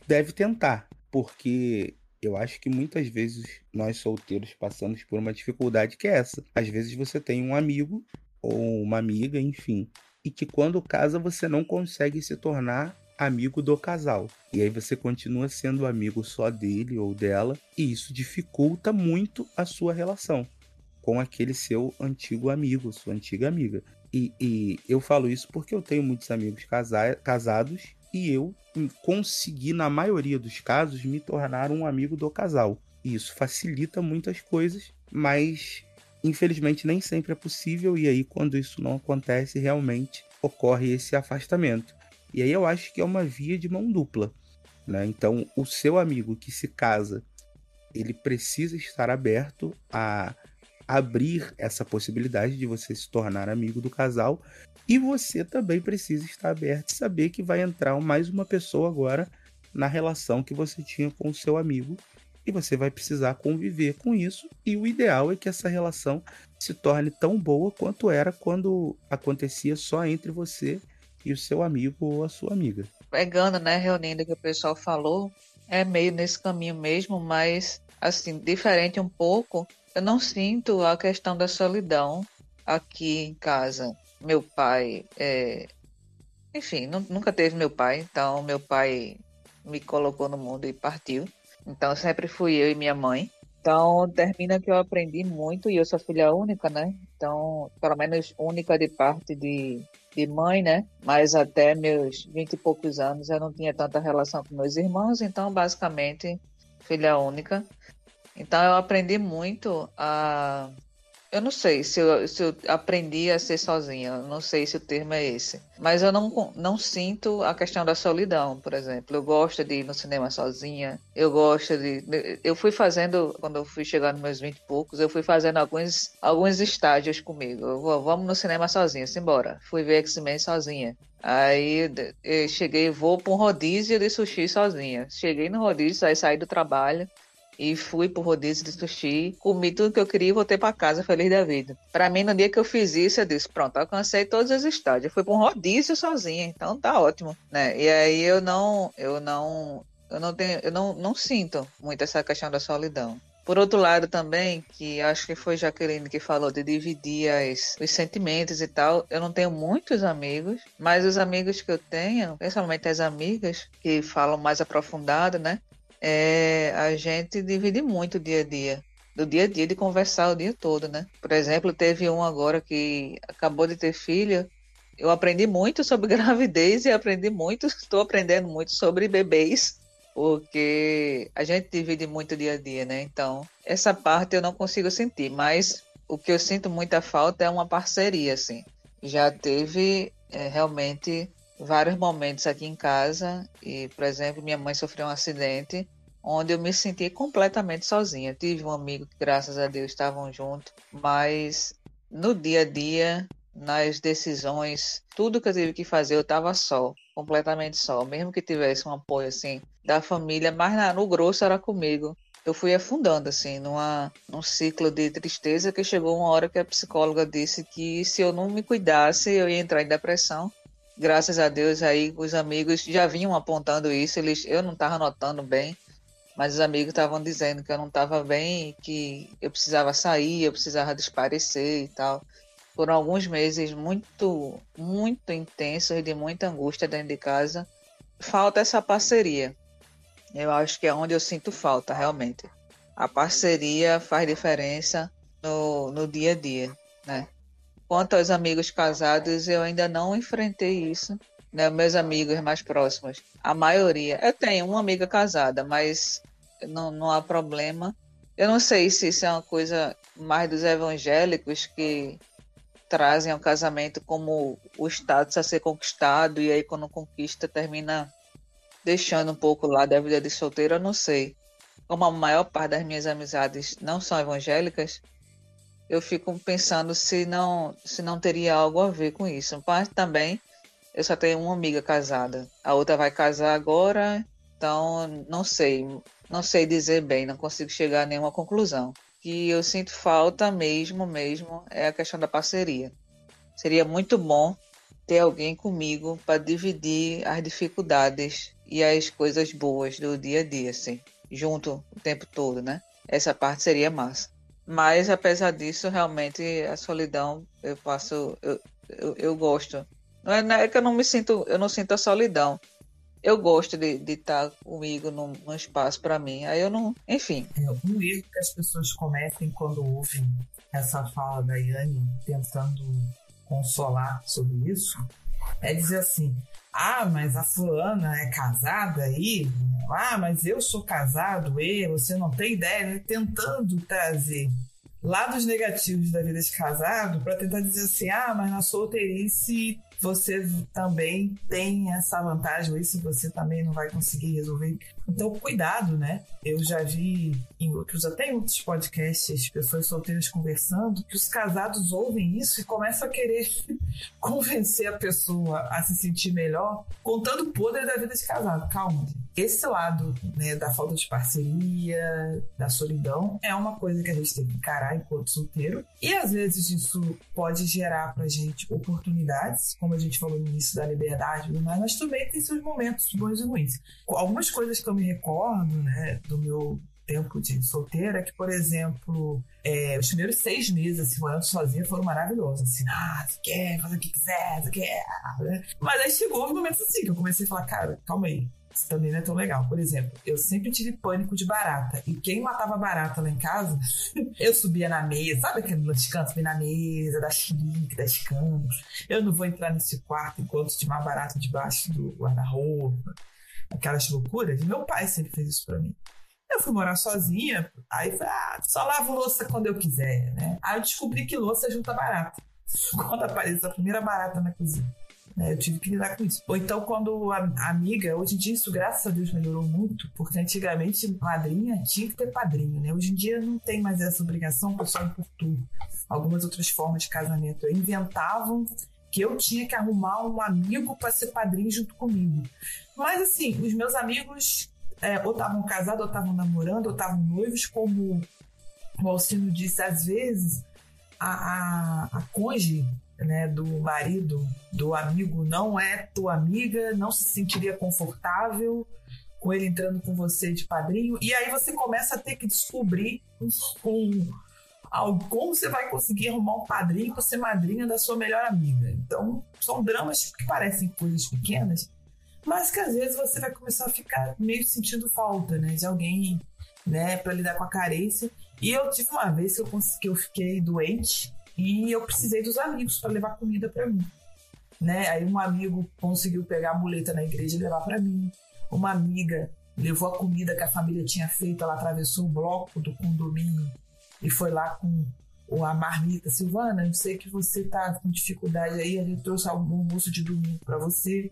deve tentar, porque eu acho que muitas vezes nós solteiros passamos por uma dificuldade que é essa. Às vezes você tem um amigo ou uma amiga, enfim, e que quando casa você não consegue se tornar amigo do casal. E aí você continua sendo amigo só dele ou dela, e isso dificulta muito a sua relação com aquele seu antigo amigo, sua antiga amiga. E, e eu falo isso porque eu tenho muitos amigos casa casados e eu consegui, na maioria dos casos, me tornar um amigo do casal. E isso facilita muitas coisas, mas infelizmente nem sempre é possível, e aí, quando isso não acontece, realmente ocorre esse afastamento. E aí eu acho que é uma via de mão dupla. Né? Então, o seu amigo que se casa, ele precisa estar aberto a abrir essa possibilidade de você se tornar amigo do casal. E você também precisa estar aberto e saber que vai entrar mais uma pessoa agora na relação que você tinha com o seu amigo. E você vai precisar conviver com isso. E o ideal é que essa relação se torne tão boa quanto era quando acontecia só entre você e o seu amigo ou a sua amiga. Pegando, né, reunindo o que o pessoal falou, é meio nesse caminho mesmo, mas assim, diferente um pouco, eu não sinto a questão da solidão aqui em casa. Meu pai, é... enfim, nunca teve meu pai, então meu pai me colocou no mundo e partiu. Então sempre fui eu e minha mãe. Então termina que eu aprendi muito e eu sou filha única, né? Então, pelo menos única de parte de de mãe, né? Mas até meus vinte e poucos anos eu não tinha tanta relação com meus irmãos, então basicamente filha única. Então eu aprendi muito a eu não sei se eu, se eu aprendi a ser sozinha, não sei se o termo é esse. Mas eu não, não sinto a questão da solidão, por exemplo. Eu gosto de ir no cinema sozinha, eu gosto de. Eu fui fazendo, quando eu fui chegar nos meus 20 e poucos, eu fui fazendo alguns, alguns estágios comigo. Eu vou, vamos no cinema sozinha, simbora. Fui ver X-Men sozinha. Aí eu cheguei, vou para um rodízio de sushi sozinha. Cheguei no rodízio, aí saí do trabalho e fui pro rodízio de sushi, comi tudo que eu queria e voltei para casa feliz da vida. Para mim, no dia que eu fiz isso, eu disse, pronto, alcancei todos os estádios. Eu fui para um rodízio sozinha, então tá ótimo, né? E aí eu não, eu não, eu não tenho, eu não, não sinto muito essa questão da solidão. Por outro lado também, que acho que foi Jaqueline que falou de dividir as, os sentimentos e tal, eu não tenho muitos amigos, mas os amigos que eu tenho, principalmente as amigas que falam mais aprofundado, né? É, a gente divide muito o dia a dia. Do dia a dia de conversar o dia todo, né? Por exemplo, teve um agora que acabou de ter filho. Eu aprendi muito sobre gravidez e aprendi muito, estou aprendendo muito sobre bebês, porque a gente divide muito o dia a dia, né? Então, essa parte eu não consigo sentir, mas o que eu sinto muita falta é uma parceria, assim. Já teve é, realmente vários momentos aqui em casa e, por exemplo, minha mãe sofreu um acidente onde eu me senti completamente sozinha. Tive um amigo que, graças a Deus, estavam juntos, mas no dia a dia, nas decisões, tudo que eu tive que fazer, eu estava só, completamente só. Mesmo que tivesse um apoio assim da família, mas no grosso era comigo. Eu fui afundando assim numa num ciclo de tristeza que chegou uma hora que a psicóloga disse que se eu não me cuidasse, eu ia entrar em depressão graças a Deus aí os amigos já vinham apontando isso, eles eu não estava notando bem, mas os amigos estavam dizendo que eu não estava bem, que eu precisava sair, eu precisava desaparecer e tal. Foram alguns meses muito, muito intensos de muita angústia dentro de casa. Falta essa parceria. Eu acho que é onde eu sinto falta, realmente. A parceria faz diferença no, no dia a dia, né? Quanto aos amigos casados, eu ainda não enfrentei isso. Né? Meus amigos mais próximos, a maioria. Eu tenho uma amiga casada, mas não, não há problema. Eu não sei se isso é uma coisa mais dos evangélicos que trazem ao casamento como o status a ser conquistado, e aí quando conquista termina deixando um pouco lá da vida de solteiro, eu não sei. Como a maior parte das minhas amizades não são evangélicas, eu fico pensando se não, se não teria algo a ver com isso. Mas também eu só tenho uma amiga casada. A outra vai casar agora, então não sei. Não sei dizer bem, não consigo chegar a nenhuma conclusão. Que eu sinto falta mesmo, mesmo, é a questão da parceria. Seria muito bom ter alguém comigo para dividir as dificuldades e as coisas boas do dia a dia, assim, junto o tempo todo, né? Essa parte seria massa. Mas apesar disso, realmente a solidão eu passo, eu, eu, eu gosto. Não é, não é, que eu não me sinto, eu não sinto a solidão. Eu gosto de, estar comigo num, num espaço para mim. Aí eu não, enfim. É, um erro que as pessoas cometem quando ouvem essa fala da Yane tentando consolar sobre isso é dizer assim: ah, mas a fulana é casada aí? Ah, mas eu sou casado, e você não tem ideia, né? Tentando trazer lados negativos da vida de casado para tentar dizer assim: ah, mas na solteirice você também tem essa vantagem, ou isso você também não vai conseguir resolver. Então, cuidado, né? Eu já vi em outros, até em outros podcasts, pessoas solteiras conversando, que os casados ouvem isso e começam a querer convencer a pessoa a se sentir melhor, contando o poder da vida de casado. Calma. Esse lado né, da falta de parceria, da solidão, é uma coisa que a gente tem que encarar enquanto solteiro. E às vezes isso pode gerar pra gente oportunidades, como a gente falou no início da liberdade, mas também tem seus momentos bons e ruins. Algumas coisas que eu me recordo, né, do meu tempo de solteira, que, por exemplo, é, os primeiros seis meses, assim, morando sozinha, foram maravilhosos. Assim, ah, você quer, fazer o que quiser, você quer. Né? Mas aí chegou um momento assim, que eu comecei a falar, cara, calma aí. Isso também não é tão legal. Por exemplo, eu sempre tive pânico de barata. E quem matava barata lá em casa, eu subia na mesa. Sabe aquele descanso? Subia na mesa, da xilique, das camas. Eu não vou entrar nesse quarto enquanto tinha uma barata debaixo do guarda-roupa aquelas loucuras. Meu pai sempre fez isso para mim. Eu fui morar sozinha, aí falei, ah, só lavo louça quando eu quiser, né? Aí eu descobri que louça junta barata. Quando apareceu a primeira barata na cozinha. Né? Eu tive que lidar com isso. Ou então, quando a, amiga, hoje em dia isso, graças a Deus, melhorou muito, porque antigamente madrinha tinha que ter padrinho, né? Hoje em dia não tem mais essa obrigação, pessoal importou algumas outras formas de casamento. Inventavam que eu tinha que arrumar um amigo para ser padrinho junto comigo. Mas assim, os meus amigos é, ou estavam casados, ou estavam namorando, ou estavam noivos, como o Alcino disse, às vezes a, a, a conge né, do marido, do amigo, não é tua amiga, não se sentiria confortável com ele entrando com você de padrinho, e aí você começa a ter que descobrir um, como você vai conseguir arrumar um padrinho para ser madrinha da sua melhor amiga. Então, são dramas que parecem coisas pequenas, mas que às vezes você vai começar a ficar meio sentindo falta, né, de alguém, né, para lidar com a carência. E eu tive uma vez que eu, que eu fiquei doente e eu precisei dos amigos para levar comida para mim. Né? Aí um amigo conseguiu pegar a muleta na igreja e levar para mim. Uma amiga levou a comida que a família tinha feito, ela atravessou o bloco do condomínio e foi lá com a marmita. Silvana, eu sei que você tá com dificuldade aí, a gente trouxe algum almoço de domingo para você,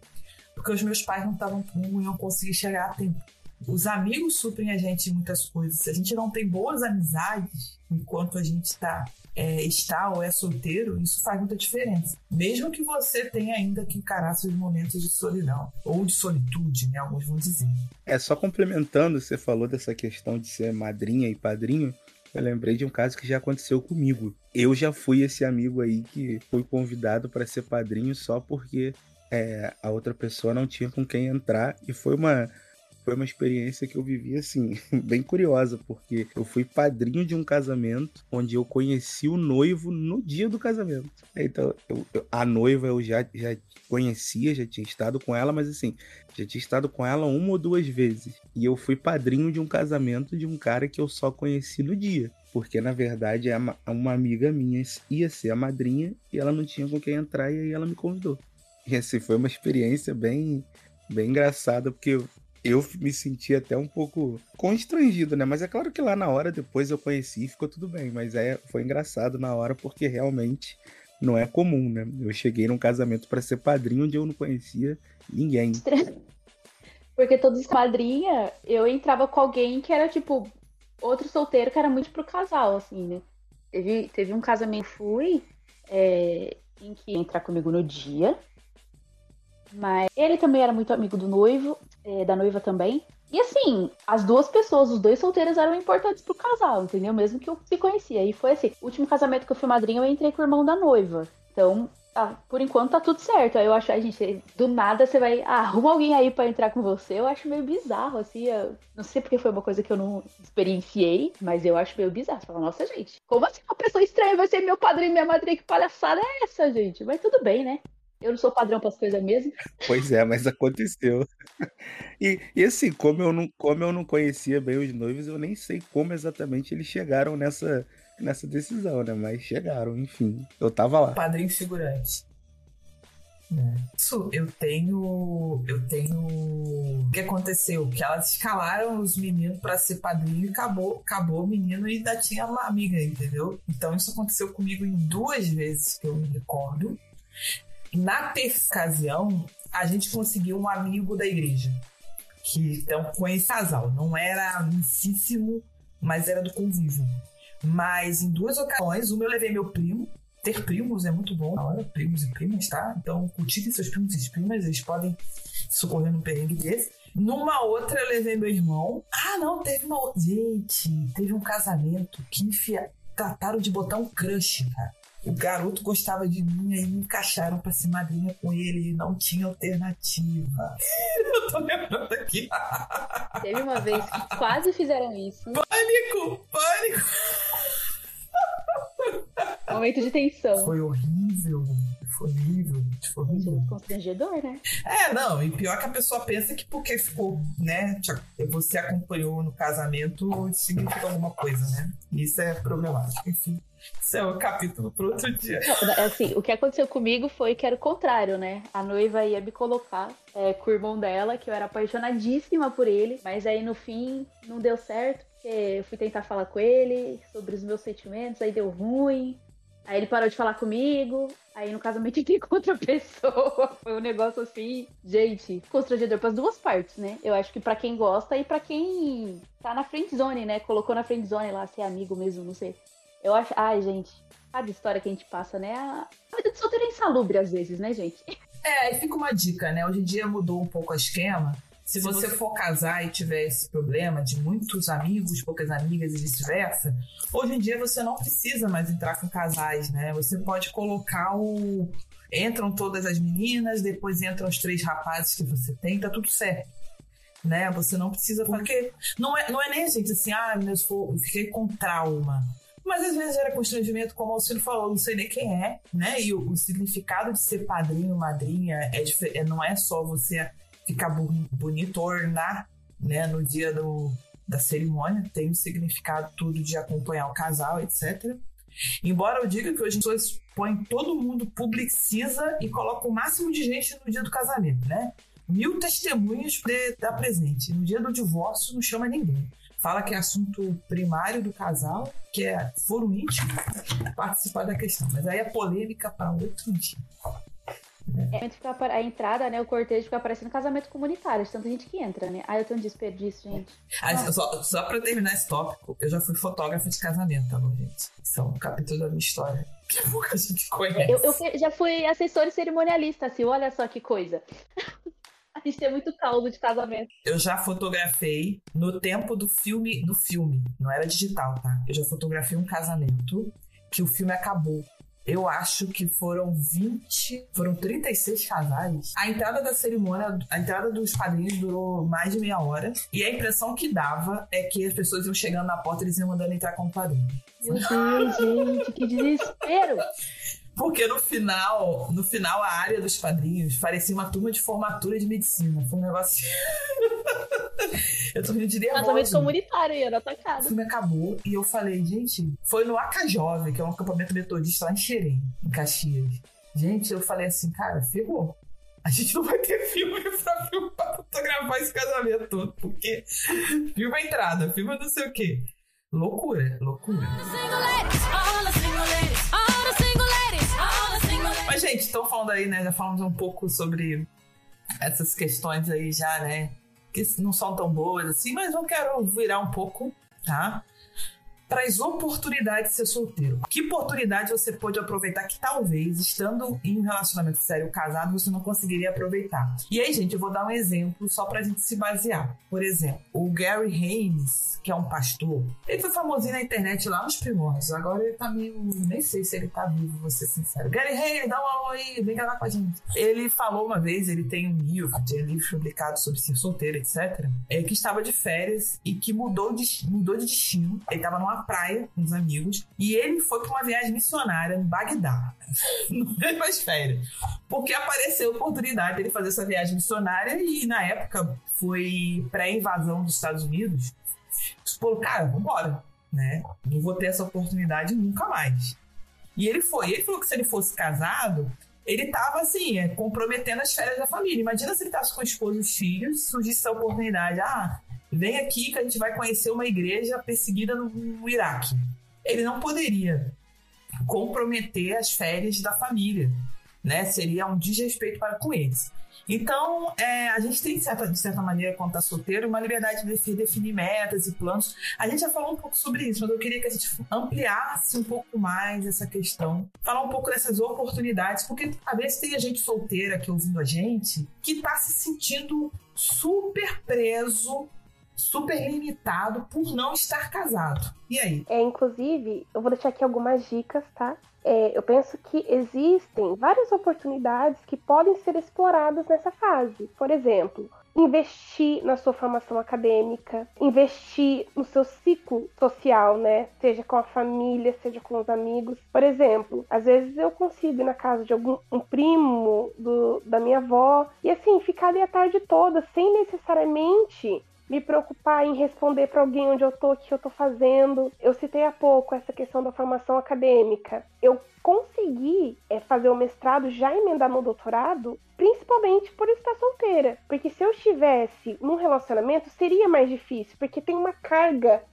porque os meus pais não estavam não iam conseguir chegar a tempo. Os amigos suprem a gente em muitas coisas. Se a gente não tem boas amizades enquanto a gente está é, está ou é solteiro, isso faz muita diferença. Mesmo que você tenha ainda que encarar seus momentos de solidão ou de solitude, né? Alguns vão dizer. É, só complementando, você falou dessa questão de ser madrinha e padrinho. Eu lembrei de um caso que já aconteceu comigo. Eu já fui esse amigo aí que foi convidado para ser padrinho só porque é, a outra pessoa não tinha com quem entrar e foi uma foi uma experiência que eu vivi assim, bem curiosa, porque eu fui padrinho de um casamento onde eu conheci o noivo no dia do casamento. Então, eu, eu, a noiva eu já, já conhecia, já tinha estado com ela, mas assim, já tinha estado com ela uma ou duas vezes. E eu fui padrinho de um casamento de um cara que eu só conheci no dia. Porque na verdade uma amiga minha ia ser a madrinha e ela não tinha com quem entrar e aí ela me convidou. E assim, foi uma experiência bem, bem engraçada, porque eu, me senti até um pouco constrangido, né? Mas é claro que lá na hora, depois eu conheci e ficou tudo bem. Mas é, foi engraçado na hora, porque realmente não é comum, né? Eu cheguei num casamento para ser padrinho onde eu não conhecia ninguém. Porque todos os madrinha, eu entrava com alguém que era tipo outro solteiro que era muito pro casal, assim, né? Teve, teve um casamento fui é, em que entrar comigo no dia. Mas ele também era muito amigo do noivo, é, da noiva também. E assim, as duas pessoas, os dois solteiros eram importantes pro casal, entendeu? Mesmo que eu se conhecia. E foi assim, o último casamento que eu fui madrinha, eu entrei com o irmão da noiva. Então, tá, por enquanto tá tudo certo. Aí eu acho, a gente, do nada você vai, ah, arruma alguém aí para entrar com você. Eu acho meio bizarro, assim. Eu, não sei porque foi uma coisa que eu não experienciei, mas eu acho meio bizarro. Você fala, nossa, gente, como assim uma pessoa estranha vai ser meu padrinho e minha madrinha? Que palhaçada é essa, gente? Mas tudo bem, né? Eu não sou padrão para as coisas mesmo. Pois é, mas aconteceu. E, e assim, como eu, não, como eu não conhecia bem os noivos, eu nem sei como exatamente eles chegaram nessa, nessa decisão, né? Mas chegaram, enfim. Eu tava lá. Padrinho figurante. É. Isso, eu tenho. Eu tenho. O que aconteceu? Que elas escalaram os meninos para ser padrinho e acabou, acabou o menino e ainda tinha uma amiga, entendeu? Então isso aconteceu comigo em duas vezes que eu me recordo. Na terceira ocasião, a gente conseguiu um amigo da igreja. Que então com esse casal. Não era amicíssimo, mas era do convívio. Mas em duas ocasiões, uma eu levei meu primo. Ter primos é muito bom, na hora, primos e primas, tá? Então, cultivem seus primos e primas, eles podem socorrer num perrengue desse. Numa outra, eu levei meu irmão. Ah, não, teve uma. Gente, teve um casamento que enfia... trataram de botar um crush, cara. O garoto gostava de mim, aí me encaixaram pra ser madrinha com ele e não tinha alternativa. Eu tô lembrando aqui. Teve uma vez que quase fizeram isso. Pânico! Pânico! Momento de tensão. Foi horrível. Horrível, foi horrível. Constrangedor, né? É, não, e pior que a pessoa pensa que porque ficou, né, você acompanhou no casamento, isso significa alguma coisa, né? Isso é problemático, enfim. Isso é um capítulo para outro dia. Não, assim, o que aconteceu comigo foi que era o contrário, né? A noiva ia me colocar é, com o irmão dela, que eu era apaixonadíssima por ele, mas aí no fim não deu certo, porque eu fui tentar falar com ele sobre os meus sentimentos, aí deu ruim. Aí ele parou de falar comigo, aí no casamento entrei com outra pessoa. Foi um negócio assim, gente, constrangedor para as duas partes, né? Eu acho que para quem gosta e para quem tá na friend zone, né? Colocou na friend zone lá, ser amigo mesmo, não sei. Eu acho. Ai, gente, cada história que a gente passa, né? A vida de solteiro é insalubre às vezes, né, gente? É, e fica uma dica, né? Hoje em dia mudou um pouco o esquema. Se, você, for casar e tiver esse problema de muitos amigos, poucas amigas e vice-versa, hoje em dia você não precisa mais entrar com casais, né? Você pode colocar o. Entram todas as meninas, depois entram os três rapazes que você tem, tá tudo certo. Né? Você não precisa. Porque não é, não é nem gente assim, ah, meu, fiquei com trauma. Mas às vezes era constrangimento, como o Alcino falou, não sei nem quem é, né? E o, o significado de ser padrinho, madrinha, é, é, não é só você ficar bonito, ornar, né? No dia do, da cerimônia, tem um significado tudo de acompanhar o casal, etc. Embora eu diga que hoje em dia põe todo mundo, publiciza e coloca o máximo de gente no dia do casamento, né? Mil testemunhas para estar presente. No dia do divórcio não chama ninguém fala que é assunto primário do casal, que é foro íntimo, participar da questão. Mas aí é polêmica para outro dia. É, a entrada, né? O cortejo fica parecendo casamento comunitário, de tanta gente que entra, né? Ah, eu tenho um desperdício, gente. Ah, só, só pra terminar esse tópico, eu já fui fotógrafa de casamento, tá bom, gente? Isso é um capítulo da minha história. Que pouca gente conhece. Eu, eu já fui assessor e cerimonialista, assim, olha só que coisa. A gente tem muito caldo de casamento. Eu já fotografei no tempo do filme, do filme, não era digital, tá? Eu já fotografei um casamento que o filme acabou. Eu acho que foram 20, foram 36 casais. A entrada da cerimônia, a entrada dos padrinhos durou mais de meia hora. E a impressão que dava é que as pessoas iam chegando na porta e eles iam mandando entrar com o padrinho. Meu Deus, gente, que desespero! Porque no final, no final, a área dos padrinhos parecia uma turma de formatura de medicina. Foi um negócio. eu tô rindo de nervoso. Casamento comunitário tua casa. O filme acabou e eu falei, gente, foi no Acajove, que é um acampamento metodista lá em Xerém, em Caxias. Gente, eu falei assim, cara, ferrou. A gente não vai ter filme pra, filme, pra fotografar esse casamento todo, porque filma a entrada, filma não sei o quê. Loucura, loucura. All the single ladies, all the single ladies, all the Mas, gente, estão falando aí, né? Já falamos um pouco sobre essas questões aí já, né? Que não são tão boas assim, mas eu quero virar um pouco, tá? Para as oportunidades de ser solteiro. Que oportunidade você pode aproveitar que talvez, estando em um relacionamento sério casado, você não conseguiria aproveitar? E aí, gente, eu vou dar um exemplo só pra gente se basear. Por exemplo, o Gary Haynes, que é um pastor, ele foi famosinho na internet lá nos primórdios. Agora ele tá meio. Nem sei se ele tá vivo, vou ser sincero. Gary Haynes, dá um alô aí, vem gravar com a gente. Ele falou uma vez, ele tem um livro, um livro publicado sobre ser solteiro, etc. É que estava de férias e que mudou de, mudou de destino. Ele tava numa praia com os amigos e ele foi para uma viagem missionária em Bagdá, no férias, porque apareceu a oportunidade dele fazer essa viagem missionária e na época foi pré-invasão dos Estados Unidos. Falou, cara, vambora, né? Não vou ter essa oportunidade nunca mais. E ele foi. Ele falou que se ele fosse casado, ele tava assim, é, comprometendo as férias da família. Imagina se ele tivesse com a esposa e os filhos, surgisse essa oportunidade. Ah, vem aqui que a gente vai conhecer uma igreja perseguida no, Iraque. Ele não poderia comprometer as férias da família, né? Seria um desrespeito para com eles. Então, é, a gente tem, certa, de certa maneira, quando está solteiro, uma liberdade de definir metas e planos. A gente já falou um pouco sobre isso, mas eu queria que a gente ampliasse um pouco mais essa questão. Falar um pouco dessas oportunidades, porque às vezes tem a gente solteira aqui ouvindo a gente que está se sentindo super preso super limitado por não estar casado. E aí? É, inclusive, eu vou deixar aqui algumas dicas, tá? É, eu penso que existem várias oportunidades que podem ser exploradas nessa fase. Por exemplo, investir na sua formação acadêmica, investir no seu ciclo social, né? Seja com a família, seja com os amigos. Por exemplo, às vezes eu consigo ir na casa de algum um primo do, da minha avó e assim ficar ali a tarde toda sem necessariamente me preocupar em responder para alguém onde eu tô, o que eu tô fazendo. Eu citei há pouco essa questão da formação acadêmica. Eu consegui é, fazer o mestrado, já emendar no doutorado, principalmente por estar solteira. Porque se eu estivesse num relacionamento, seria mais difícil, porque tem uma carga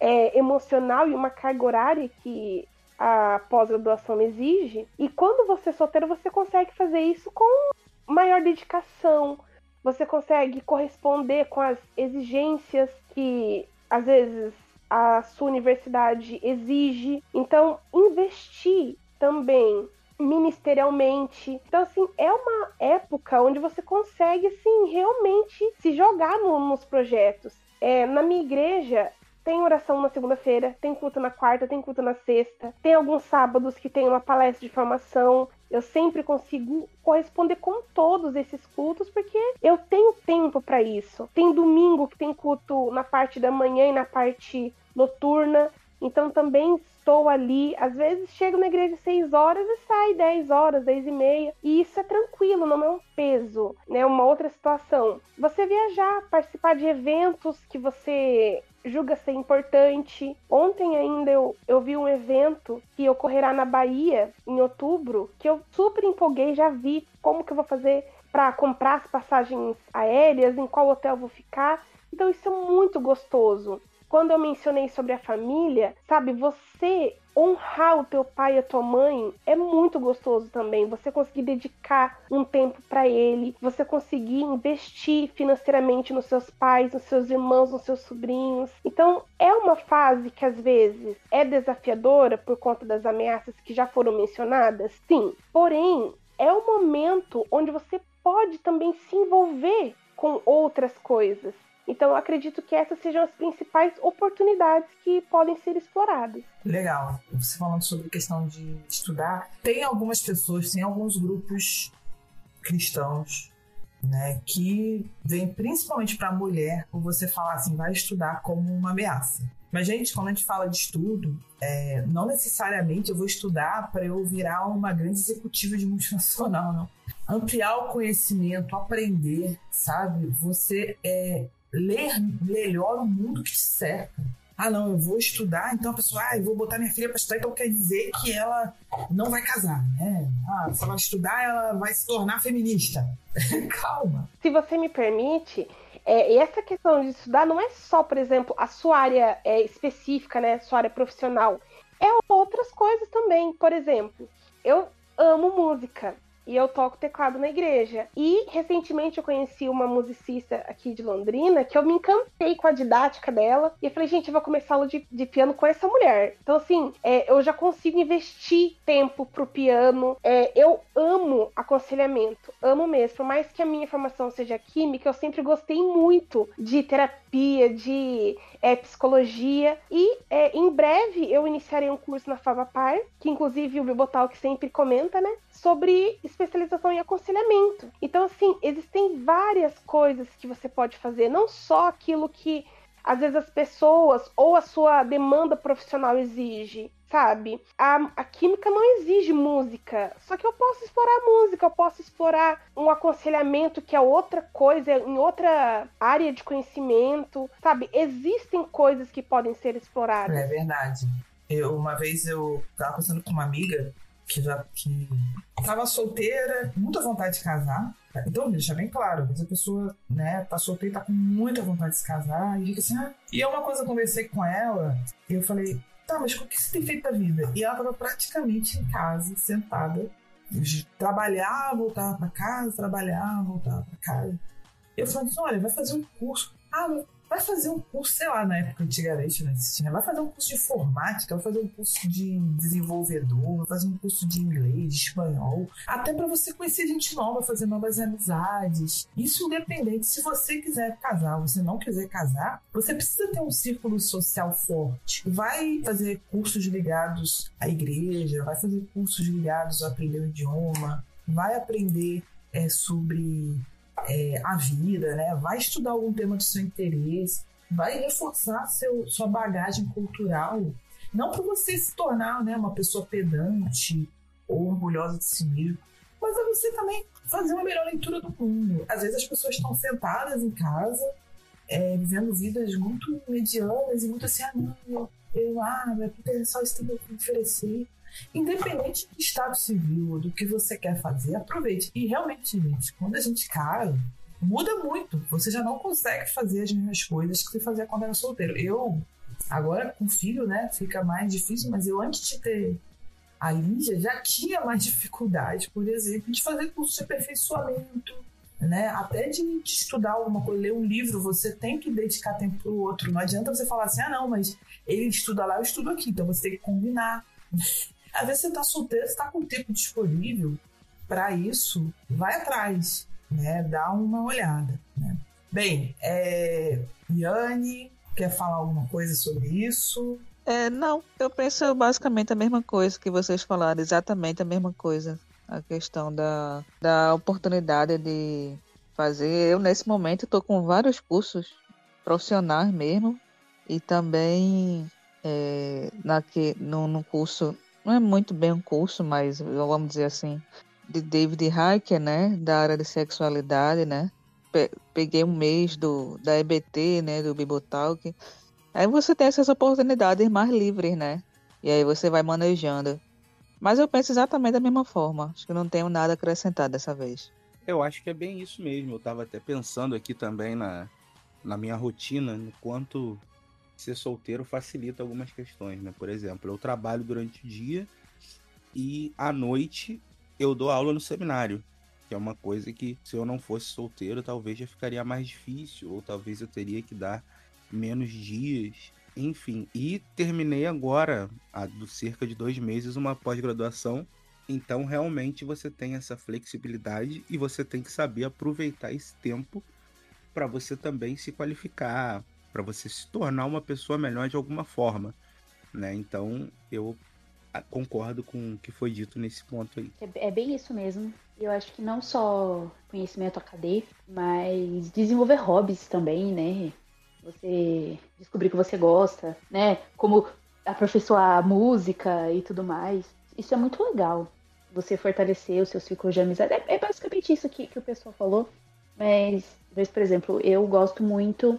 é, emocional e uma carga horária que a pós-graduação exige. E quando você é solteiro, você consegue fazer isso com maior dedicação, você consegue corresponder com as exigências que às vezes a sua universidade exige. Então, investir também ministerialmente. Então, assim, é uma época onde você consegue, assim, realmente se jogar no, nos projetos. É, na minha igreja, tem oração na segunda-feira, tem culto na quarta, tem culto na sexta. Tem alguns sábados que tem uma palestra de formação. Eu sempre consigo corresponder com todos esses cultos porque eu tenho tempo para isso. Tem domingo que tem culto na parte da manhã e na parte noturna. Então também estou ali. Às vezes chego na igreja às 6 horas e sai 10 horas, 10 e meia. E isso é tranquilo, não é um peso, né? Uma outra situação. Você viajar, participar de eventos que você julga ser importante. Ontem ainda eu, eu vi um evento que ocorrerá na Bahia em outubro, que eu super empolguei, já vi como que eu vou fazer para comprar as passagens aéreas, em qual hotel vou ficar. Então isso é muito gostoso. Quando eu mencionei sobre a família, sabe, você honrar o teu pai e a tua mãe é muito gostoso também. Você conseguir dedicar um tempo para ele, você conseguir investir financeiramente nos seus pais, nos seus irmãos, nos seus sobrinhos. Então, é uma fase que às vezes é desafiadora por conta das ameaças que já foram mencionadas, sim. Porém, é um momento onde você pode também se envolver com outras coisas. Então, eu acredito que essas sejam as principais oportunidades que podem ser exploradas. Legal. Você falando sobre a questão de estudar, tem algumas pessoas, tem alguns grupos cristãos, né, que vem principalmente para a mulher, por você falar assim, vai estudar como uma ameaça. Mas, gente, quando a gente fala de estudo, é, não necessariamente eu vou estudar para eu virar uma grande executiva de multinacional, não. Ampliar o conhecimento, aprender, sabe? Você é, ler melhor o mundo que te cerca. Ah, não, eu vou estudar, então a pessoa, ah, eu vou botar minha filha para estudar, então quer dizer que ela não vai casar, né? Ah, se ela estudar, ela vai se tornar feminista. Calma. Se você me permite, é, essa questão de estudar não é só, por exemplo, a sua área é, específica, né? Sua área profissional. É outras coisas também. Por exemplo, eu amo música. E eu toco teclado na igreja. E recentemente eu conheci uma musicista aqui de Londrina que eu me encantei com a didática dela. E eu falei, gente, eu vou começar aula de, de piano com essa mulher. Então, assim, é, eu já consigo investir tempo pro piano. É, eu amo aconselhamento, amo mesmo. Por mais que a minha formação seja química, eu sempre gostei muito de terapia, de é, psicologia. E é, em breve eu iniciarei um curso na Favapar, que inclusive o Bibotalk sempre comenta, né? Sobre especialização em aconselhamento. Então, assim, existem várias coisas que você pode fazer, não só aquilo que às vezes as pessoas ou a sua demanda profissional exige, sabe? A, a, química não exige música, só que eu posso explorar música, eu posso explorar um aconselhamento que é outra coisa, em outra área de conhecimento, sabe? Existem coisas que podem ser exploradas. É verdade. Eu, uma vez eu estava conversando com uma amiga que já que tava solteira, muita vontade de casar. Então, deixa bem claro, a pessoa, né, tá solteira, tá com muita vontade de se casar, e assim, ah. E é uma coisa, eu conversei com ela, e eu falei, tá, mas o que você tem feito da vida? E ela tava praticamente em casa, sentada, trabalhar, voltar para casa, trabalhar, voltar para casa. Eu falei assim, olha, vai fazer um curso. Ah, vai fazer um curso, sei lá, na época antigamente não existia, vai fazer um curso de informática, vai fazer um curso de desenvolvedor, vai fazer um curso de inglês, de espanhol, até para você conhecer gente nova, fazer novas amizades. Isso independente, se você quiser casar, você não quiser casar, você precisa ter um círculo social forte. Vai fazer cursos ligados à igreja, vai fazer cursos ligados a aprender o idioma, vai aprender é, sobre é, a vida, né? Vai estudar algum tema do seu interesse, vai reforçar seu, sua bagagem cultural. Não para você se tornar né, uma pessoa pedante ou orgulhosa de si mesmo, mas é você também fazer uma melhor leitura do mundo. Às vezes as pessoas estão sentadas em casa, é, vivendo vidas muito medianas e muito assim, ah, não, eu, ah, é só isso que eu oferecer. Independente do estado civil, do que você quer fazer, aproveite. E realmente, gente, quando a gente casa, muda muito. Você já não consegue fazer as mesmas coisas que você fazia quando era solteiro. Eu, agora com filho, né, fica mais difícil, mas eu antes de ter a Lígia já tinha mais dificuldade, por exemplo, de fazer curso de aperfeiçoamento, né? Até de, de, estudar alguma coisa, ler um livro, você tem que dedicar tempo para o outro. Não adianta você falar assim, ah, não, mas ele estuda lá, eu estudo aqui, então você tem que combinar. Às vezes você está solteiro, está com tempo disponível para isso, vai atrás, né? Dá uma olhada, né? Bem, é... Yane, quer falar alguma coisa sobre isso? É, não, eu penso basicamente a mesma coisa que vocês falaram, exatamente a mesma coisa. A questão da, da oportunidade de fazer. Eu, nesse momento, estou com vários cursos profissionais mesmo, e também é, na que, no, no curso não é muito bem um curso, mas vamos dizer assim, de David Hacker, né, da área de sexualidade, né? Peguei um mês do da EBT, né, do Bibotalk. Aí você tem essas oportunidades mais livres, né? E aí você vai manejando. Mas eu penso exatamente da mesma forma. Acho que não tenho nada a acrescentar dessa vez. Eu acho que é bem isso mesmo. Eu estava até pensando aqui também na, na minha rotina, no quanto ser solteiro facilita algumas questões, né? Por exemplo, eu trabalho durante o dia e à noite eu dou aula no seminário, que é uma coisa que se eu não fosse solteiro talvez já ficaria mais difícil, ou talvez eu teria que dar menos dias, enfim. E terminei agora, há cerca de dois meses, uma pós-graduação. Então realmente você tem essa flexibilidade e você tem que saber aproveitar esse tempo para você também se qualificar, para você se tornar uma pessoa melhor de alguma forma, né? Então eu concordo com o que foi dito nesse ponto aí. É, é bem isso mesmo. Eu acho que não só conhecimento acadêmico, mas desenvolver hobbies também, né? Você descobrir que você gosta, né? Como aperfeiçoar a música e tudo mais. Isso é muito legal. Você fortalecer o seu círculo de amizade. É, é basicamente isso que, que o pessoal falou. Mas, por exemplo, eu gosto muito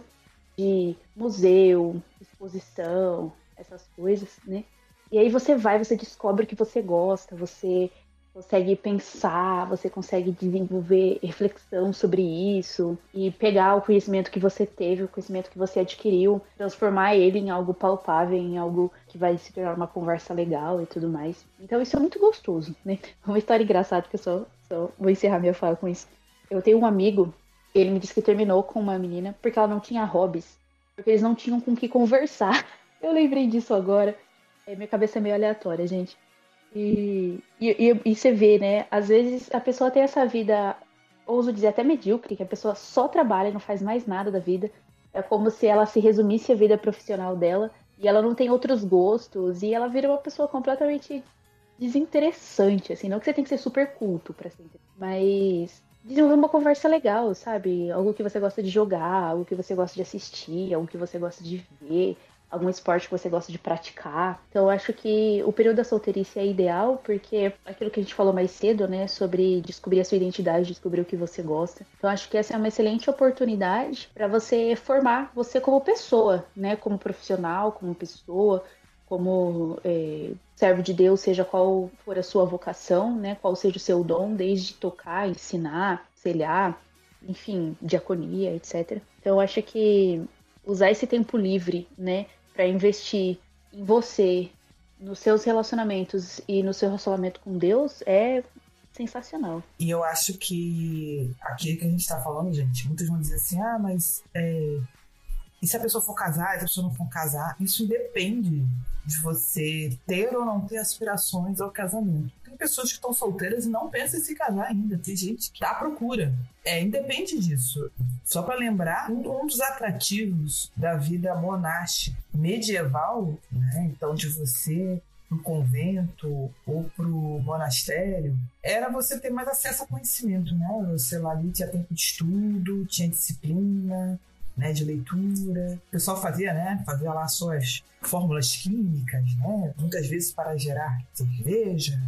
de museu, exposição, essas coisas, né? E aí você vai, você descobre o que você gosta, você consegue pensar, você consegue desenvolver reflexão sobre isso e pegar o conhecimento que você teve, o conhecimento que você adquiriu, transformar ele em algo palpável, em algo que vai se tornar uma conversa legal e tudo mais. Então isso é muito gostoso, né? Uma história engraçada que eu só, só vou encerrar minha fala com isso. Eu tenho um amigo, ele me disse que terminou com uma menina porque ela não tinha hobbies, porque eles não tinham com que conversar. Eu lembrei disso agora. É, minha cabeça é meio aleatória, gente. E, e, e, você vê, né? Às vezes a pessoa tem essa vida, ouso dizer até medíocre, que a pessoa só trabalha e não faz mais nada da vida. É como se ela se resumisse a vida profissional dela e ela não tem outros gostos e ela vira uma pessoa completamente desinteressante, assim. Não que você tem que ser super culto pra ser mas desenvolver uma conversa legal, sabe? Algo que você gosta de jogar, algo que você gosta de assistir, algo que você gosta de ver algum esporte que você gosta de praticar. Então, eu acho que o período da solteirice é ideal, porque aquilo que a gente falou mais cedo, né, sobre descobrir a sua identidade, descobrir o que você gosta. Então, acho que essa é uma excelente oportunidade para você formar você como pessoa, né, como profissional, como pessoa, como é, servo de Deus, seja qual for a sua vocação, né, qual seja o seu dom, desde tocar, ensinar, selhar, enfim, diaconia, etc. Então, eu acho que usar esse tempo livre, né, para investir em você, nos seus relacionamentos e no seu relacionamento com Deus é sensacional. E eu acho que aquilo que a gente está falando, gente, muitos vão dizer assim, ah, mas é... e se a pessoa for casar, se a pessoa não for casar, isso depende de você ter ou não ter aspirações ao casamento tem pessoas que estão solteiras e não pensam em se casar ainda. Tem gente que tá à procura. É, independe disso. Só para lembrar, um, um, dos atrativos da vida monástica medieval, né? Então, de você pro convento ou pro monastério, era você ter mais acesso a conhecimento, né? Você lá ali tinha tempo de estudo, tinha disciplina, né, de leitura. O pessoal fazia, né, fazia lá suas fórmulas químicas, né, muitas vezes para gerar cerveja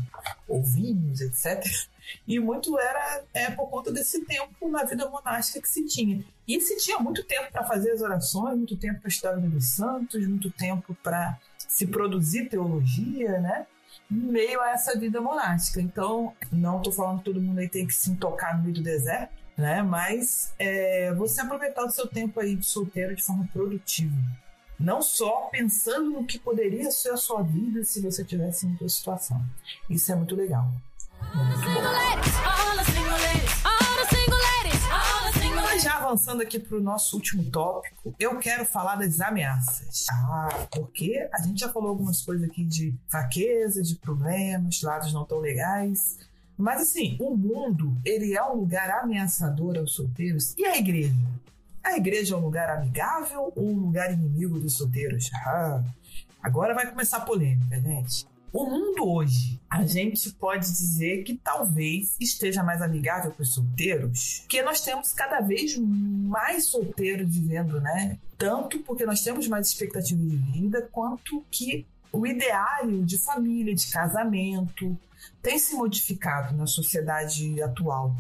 ou vinhos, etc. E muito era é, por conta desse tempo na vida monástica que se tinha. E se tinha muito tempo para fazer as orações, muito tempo para estudar dos santos, muito tempo para se produzir teologia, né? Meio a essa vida monástica. Então, não estou falando que todo mundo aí tem que se tocar no meio do deserto, né? Mas é, você aproveitar o seu tempo aí de solteiro de forma produtiva. Não só pensando no que poderia ser a sua vida se você tivesse em outra situação. Isso é muito legal. Mas já avançando aqui para o nosso último tópico, eu quero falar das ameaças. Ah, porque a gente já falou algumas coisas aqui de fraqueza, de problemas, lados não tão legais. Mas assim, o mundo, ele é um lugar ameaçador aos solteiros. E a igreja? A igreja é um lugar amigável ou um lugar inimigo dos solteiros? Ah, agora vai começar a polêmica, gente. O mundo hoje, a gente pode dizer que talvez esteja mais amigável para os solteiros, porque nós temos cada vez mais solteiros vivendo, né? Tanto porque nós temos mais expectativa de vida, quanto que o ideário de família, de casamento, tem se modificado na sociedade atual,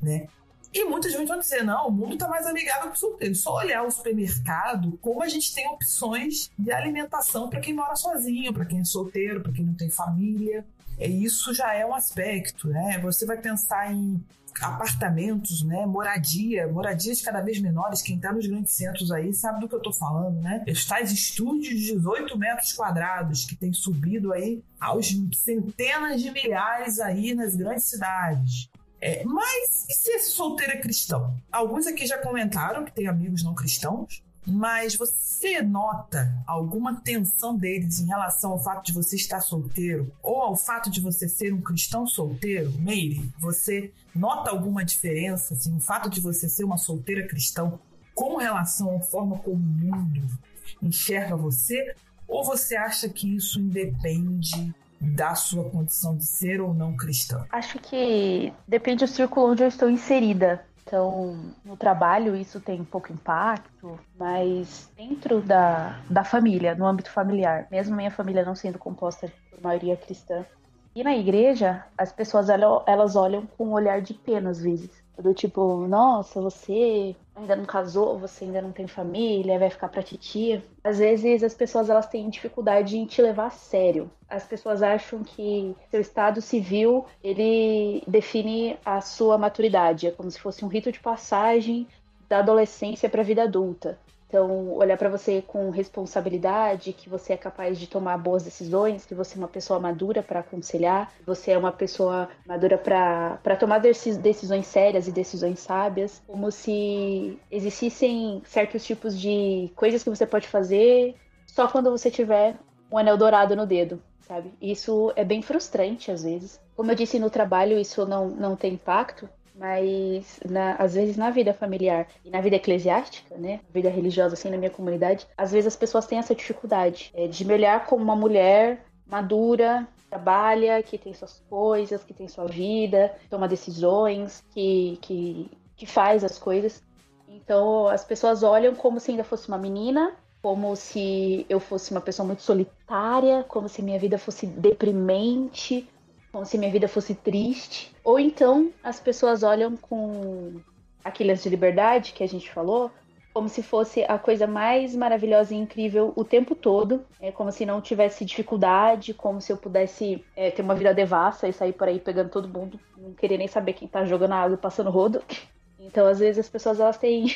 né? E muita gente vai dizer, não, o mundo está mais amigável para o solteiro. Só olhar o supermercado, como a gente tem opções de alimentação para quem mora sozinho, para quem é solteiro, para quem não tem família. E isso já é um aspecto, né? Você vai pensar em apartamentos, né? Moradia, moradias cada vez menores. Quem está nos grandes centros aí sabe do que eu estou falando, né? Os tais estúdios de 18 metros quadrados que tem subido aí aos centenas de milhares aí nas grandes cidades. É, mas e se esse solteiro é cristão? Alguns aqui já comentaram que tem amigos não cristãos. Mas você nota alguma tensão deles em relação ao fato de você estar solteiro ou ao fato de você ser um cristão solteiro? Meire, você nota alguma diferença, assim, o fato de você ser uma solteira cristão com relação à forma como o mundo enxerga você? Ou você acha que isso independe da sua condição de ser ou não cristã? Acho que depende do círculo onde eu estou inserida. Então, no trabalho isso tem pouco impacto, mas dentro da, da família, no âmbito familiar, mesmo minha família não sendo composta por maioria cristã, E na igreja, as pessoas elas olham com um olhar de pena às vezes. Do tipo, nossa, você ainda não casou, você ainda não tem família, vai ficar pra titia. Às vezes as pessoas elas têm dificuldade em te levar a sério. As pessoas acham que seu estado civil, ele define a sua maturidade, é como se fosse um rito de passagem da adolescência para a vida adulta. Então, olhar para você com responsabilidade, que você é capaz de tomar boas decisões, que você é uma pessoa madura para aconselhar, você é uma pessoa madura para tomar decisões sérias e decisões sábias, como se existissem certos tipos de coisas que você pode fazer só quando você tiver um anel dourado no dedo, sabe? Isso é bem frustrante às vezes. Como eu disse no trabalho, isso não, não tem impacto, mas na, às vezes na vida familiar e na vida eclesiástica, né, vida religiosa assim na minha comunidade, às vezes as pessoas têm essa dificuldade é, de me olhar como uma mulher madura, trabalha, que tem suas coisas, que tem sua vida, toma decisões, que, que, que faz as coisas. Então as pessoas olham como se ainda fosse uma menina, como se eu fosse uma pessoa muito solitária, como se minha vida fosse deprimente, como se minha vida fosse triste. Ou então as pessoas olham com aqueles de liberdade que a gente falou, como se fosse a coisa mais maravilhosa e incrível o tempo todo. É como se não tivesse dificuldade, como se eu pudesse é, ter uma vida devassa e sair por aí pegando todo mundo, não querer nem saber quem tá jogando água e passando rodo. Então, às vezes, as pessoas elas têm,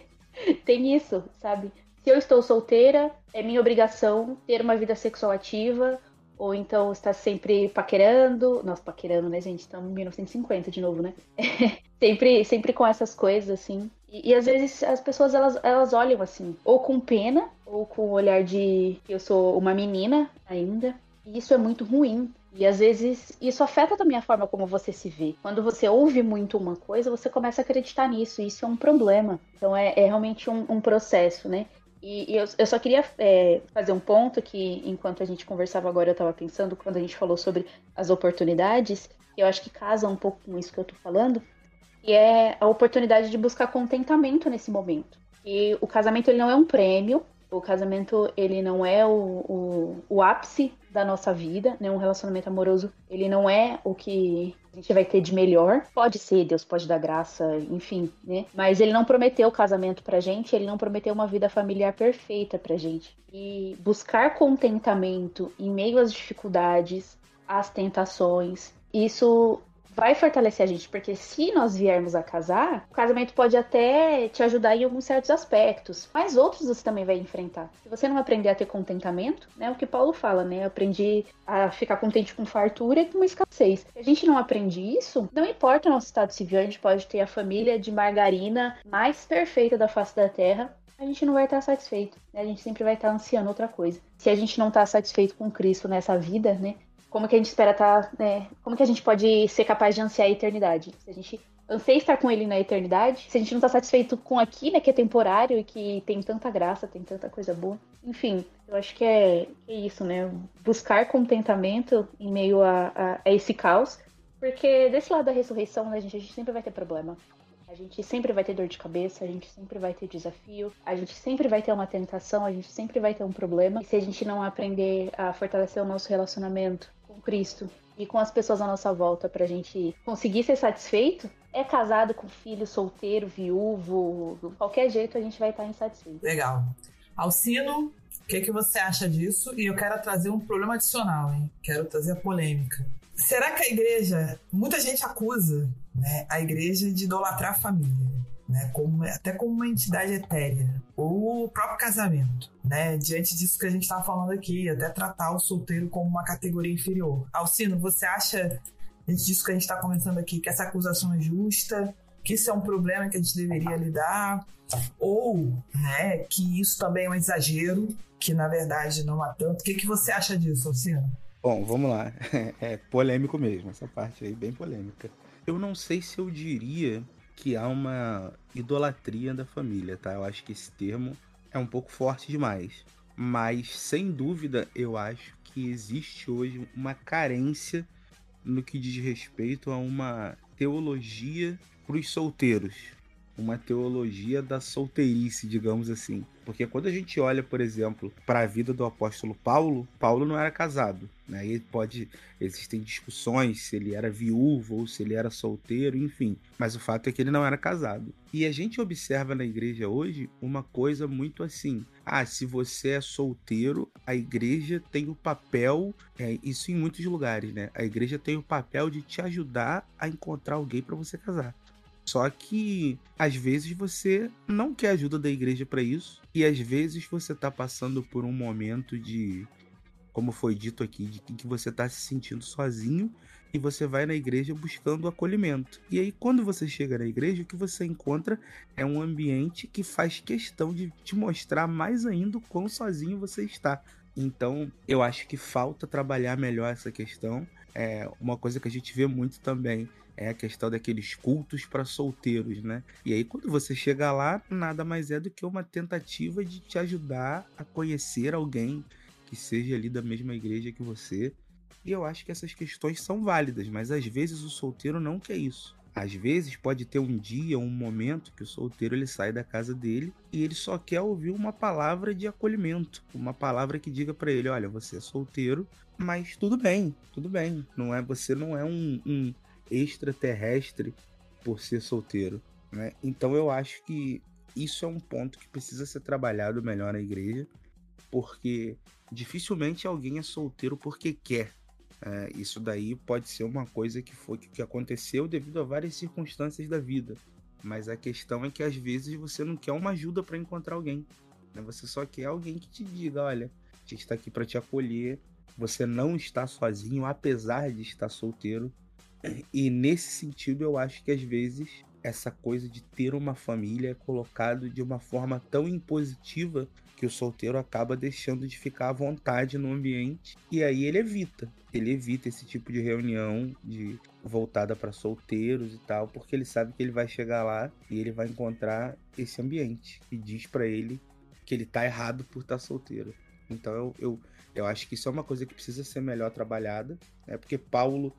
têm isso, sabe? Se eu estou solteira, é minha obrigação ter uma vida sexual ativa, ou então está sempre paquerando. Nossa, paquerando, né, gente? Estamos em 1950 de novo, né? sempre, sempre com essas coisas, assim. E, e, às vezes as pessoas elas, elas olham assim, ou com pena, ou com o olhar de eu sou uma menina ainda. E isso é muito ruim. E às vezes isso afeta também a forma como você se vê. Quando você ouve muito uma coisa, você começa a acreditar nisso. E isso é um problema. Então é, é realmente um, um processo, né? E, e eu, eu, só queria é, fazer um ponto que, enquanto a gente conversava agora, eu estava pensando, quando a gente falou sobre as oportunidades, eu acho que casa um pouco com isso que eu estou falando, e é a oportunidade de buscar contentamento nesse momento. E o casamento ele não é um prêmio, o casamento ele não é o, o, o ápice da nossa vida, né? Um relacionamento amoroso ele não é o que a gente vai ter de melhor. Pode ser, Deus pode dar graça, enfim, né? Mas ele não prometeu o casamento pra gente, ele não prometeu uma vida familiar perfeita pra gente. E buscar contentamento em meio às dificuldades, às tentações, isso vai fortalecer a gente, porque se nós viermos a casar, o casamento pode até te ajudar em alguns certos aspectos, mas outros você também vai enfrentar. Se você não aprender a ter contentamento, né, o que Paulo fala, né, aprendi a ficar contente com fartura e com escassez. Se a gente não aprende isso, não importa o nosso estado civil, a gente pode ter a família de margarina mais perfeita da face da terra, a gente não vai estar satisfeito. Né? A gente sempre vai estar ansiando outra coisa. Se a gente não está satisfeito com Cristo nessa vida, né? Como que a gente espera estar, tá, né? Como que a gente pode ser capaz de ansiar a eternidade? Se a gente anseia estar com ele na eternidade, se a gente não está satisfeito com aqui, né, que é temporário e que tem tanta graça, tem tanta coisa boa. Enfim, eu acho que é, é isso, né? Buscar contentamento em meio a, a, a, esse caos, porque desse lado da ressurreição, né, gente, a gente sempre vai ter problema. A gente sempre vai ter dor de cabeça, a gente sempre vai ter desafio, a gente sempre vai ter uma tentação, a gente sempre vai ter um problema. E se a gente não aprender a fortalecer o nosso relacionamento com Cristo e com as pessoas à nossa volta para a gente conseguir ser satisfeito, é casado com filho, solteiro, viúvo, de qualquer jeito a gente vai estar insatisfeito. Legal. Alcino, o que, que você acha disso? E eu quero trazer um problema adicional, hein? Quero trazer a polêmica. Será que a igreja, muita gente acusa né, a igreja de idolatrar a família? Né, como, até como uma entidade etérea, ou o próprio casamento, né, diante disso que a gente estava falando aqui, até tratar o solteiro como uma categoria inferior. Alcino, você acha, diante disso que a gente está comentando aqui, que essa acusação é justa, que isso é um problema que a gente deveria lidar, ou né, que isso também é um exagero, que na verdade não há tanto. O que, que você acha disso, Alcino? Bom, vamos lá. É polêmico mesmo, essa parte aí, bem polêmica. Eu não sei se eu diria que há uma idolatria da família, tá? Eu acho que esse termo é um pouco forte demais. Mas, sem dúvida, eu acho que existe hoje uma carência no que diz respeito a uma teologia para os solteiros. Uma teologia da solteirice, digamos assim. Porque quando a gente olha, por exemplo, para a vida do apóstolo Paulo, Paulo não era casado. Né? Pode. Existem discussões se ele era viúvo ou se ele era solteiro, enfim. Mas o fato é que ele não era casado. E a gente observa na igreja hoje uma coisa muito assim. Ah, se você é solteiro, a igreja tem o papel. É, isso em muitos lugares, né? A igreja tem o papel de te ajudar a encontrar alguém para você casar. Só que às vezes você não quer ajuda da igreja para isso, e às vezes você tá passando por um momento de, como foi dito aqui, de que você tá se sentindo sozinho e você vai na igreja buscando acolhimento. E aí quando você chega na igreja, o que você encontra é um ambiente que faz questão de te mostrar mais ainda o quão sozinho você está. Então, eu acho que falta trabalhar melhor essa questão. É uma coisa que a gente vê muito também é a questão daqueles cultos para solteiros, né? E aí quando você chega lá, nada mais é do que uma tentativa de te ajudar a conhecer alguém que seja ali da mesma igreja que você. E eu acho que essas questões são válidas, mas às vezes o solteiro não quer isso. Às vezes pode ter um dia, um momento que o solteiro ele sai da casa dele e ele só quer ouvir uma palavra de acolhimento, uma palavra que diga para ele, olha, você é solteiro, mas tudo bem, tudo bem. Não é você não é um, um extraterrestre por ser solteiro, né? Então eu acho que isso é um ponto que precisa ser trabalhado melhor na igreja, porque dificilmente alguém é solteiro porque quer. É, isso daí pode ser uma coisa que foi que aconteceu devido a várias circunstâncias da vida. Mas a questão é que às vezes você não quer uma ajuda para encontrar alguém. Né? Você só quer alguém que te diga, olha, a gente está aqui para te acolher. Você não está sozinho, apesar de estar solteiro. E nesse sentido, eu acho que às vezes essa coisa de ter uma família é colocado de uma forma tão impositiva que o solteiro acaba deixando de ficar à vontade no ambiente e aí ele evita. Ele evita esse tipo de reunião de voltada para solteiros e tal, porque ele sabe que ele vai chegar lá e ele vai encontrar esse ambiente que diz para ele que ele tá errado por estar tá solteiro. Então eu, eu, eu acho que isso é uma coisa que precisa ser melhor trabalhada, né? Porque Paulo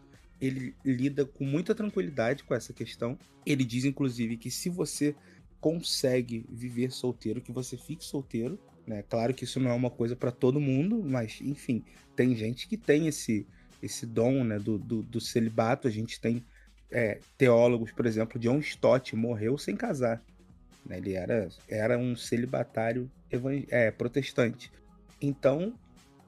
ele lida com muita tranquilidade com essa questão. Ele diz, inclusive, que se você consegue viver solteiro, que você fique solteiro. Né? Claro que isso não é uma coisa para todo mundo, mas enfim, tem gente que tem esse, esse dom né, do, do, do celibato. A gente tem é, teólogos, por exemplo, John Stott morreu sem casar. Né? Ele era, era um celibatário é, protestante. Então,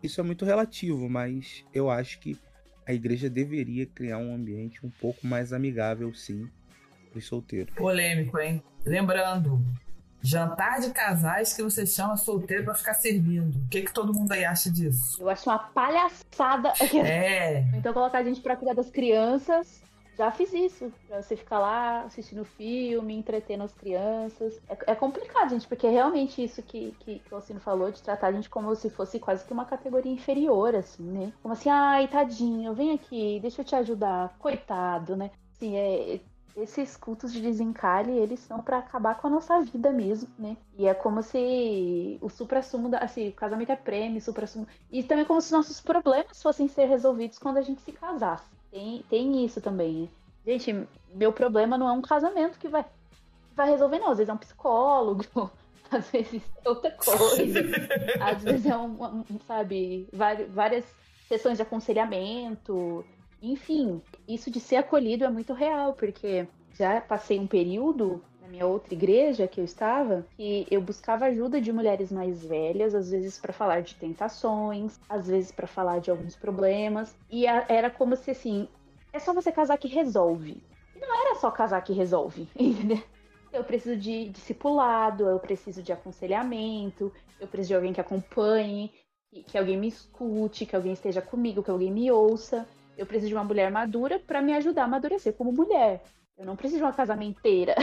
isso é muito relativo, mas eu acho que a igreja deveria criar um ambiente um pouco mais amigável, sim, para os solteiros. Polêmico, hein? Lembrando, jantar de casais que você chama solteiro para ficar servindo. O que, que todo mundo aí acha disso? Eu acho uma palhaçada. É. Então colocar a gente para cuidar das crianças já fiz isso. Pra você ficar lá assistindo filme, entretendo as crianças. É, é complicado, gente, porque é realmente isso que, que, que o Alcino falou, de tratar a gente como se fosse quase que uma categoria inferior, assim, né? Como assim, ai, tadinho, vem aqui, deixa eu te ajudar. Coitado, né? Assim, é, esses cultos de desencalhe, eles são para acabar com a nossa vida mesmo, né? E é como se o supra-sumo, assim, o casamento é prêmio, supra-sumo. E também como se nossos problemas fossem ser resolvidos quando a gente se casasse. Tem, tem isso também. Né? Gente, meu problema não é um casamento que vai, vai resolver, não. Às vezes é um psicólogo, às vezes é outra coisa. às vezes é um, um, sabe, várias sessões de aconselhamento. Enfim, isso de ser acolhido é muito real, porque já passei um período na minha outra igreja que eu estava, que eu buscava ajuda de mulheres mais velhas, às vezes para falar de tentações, às vezes para falar de alguns problemas, e a, era como se assim, é só você casar que resolve. E não era só casar que resolve, entendeu? Eu preciso de discipulado, eu preciso de aconselhamento, eu preciso de alguém que acompanhe, que, alguém me escute, que alguém esteja comigo, que alguém me ouça. Eu preciso de uma mulher madura para me ajudar a amadurecer como mulher. Eu não preciso de uma casamenteira.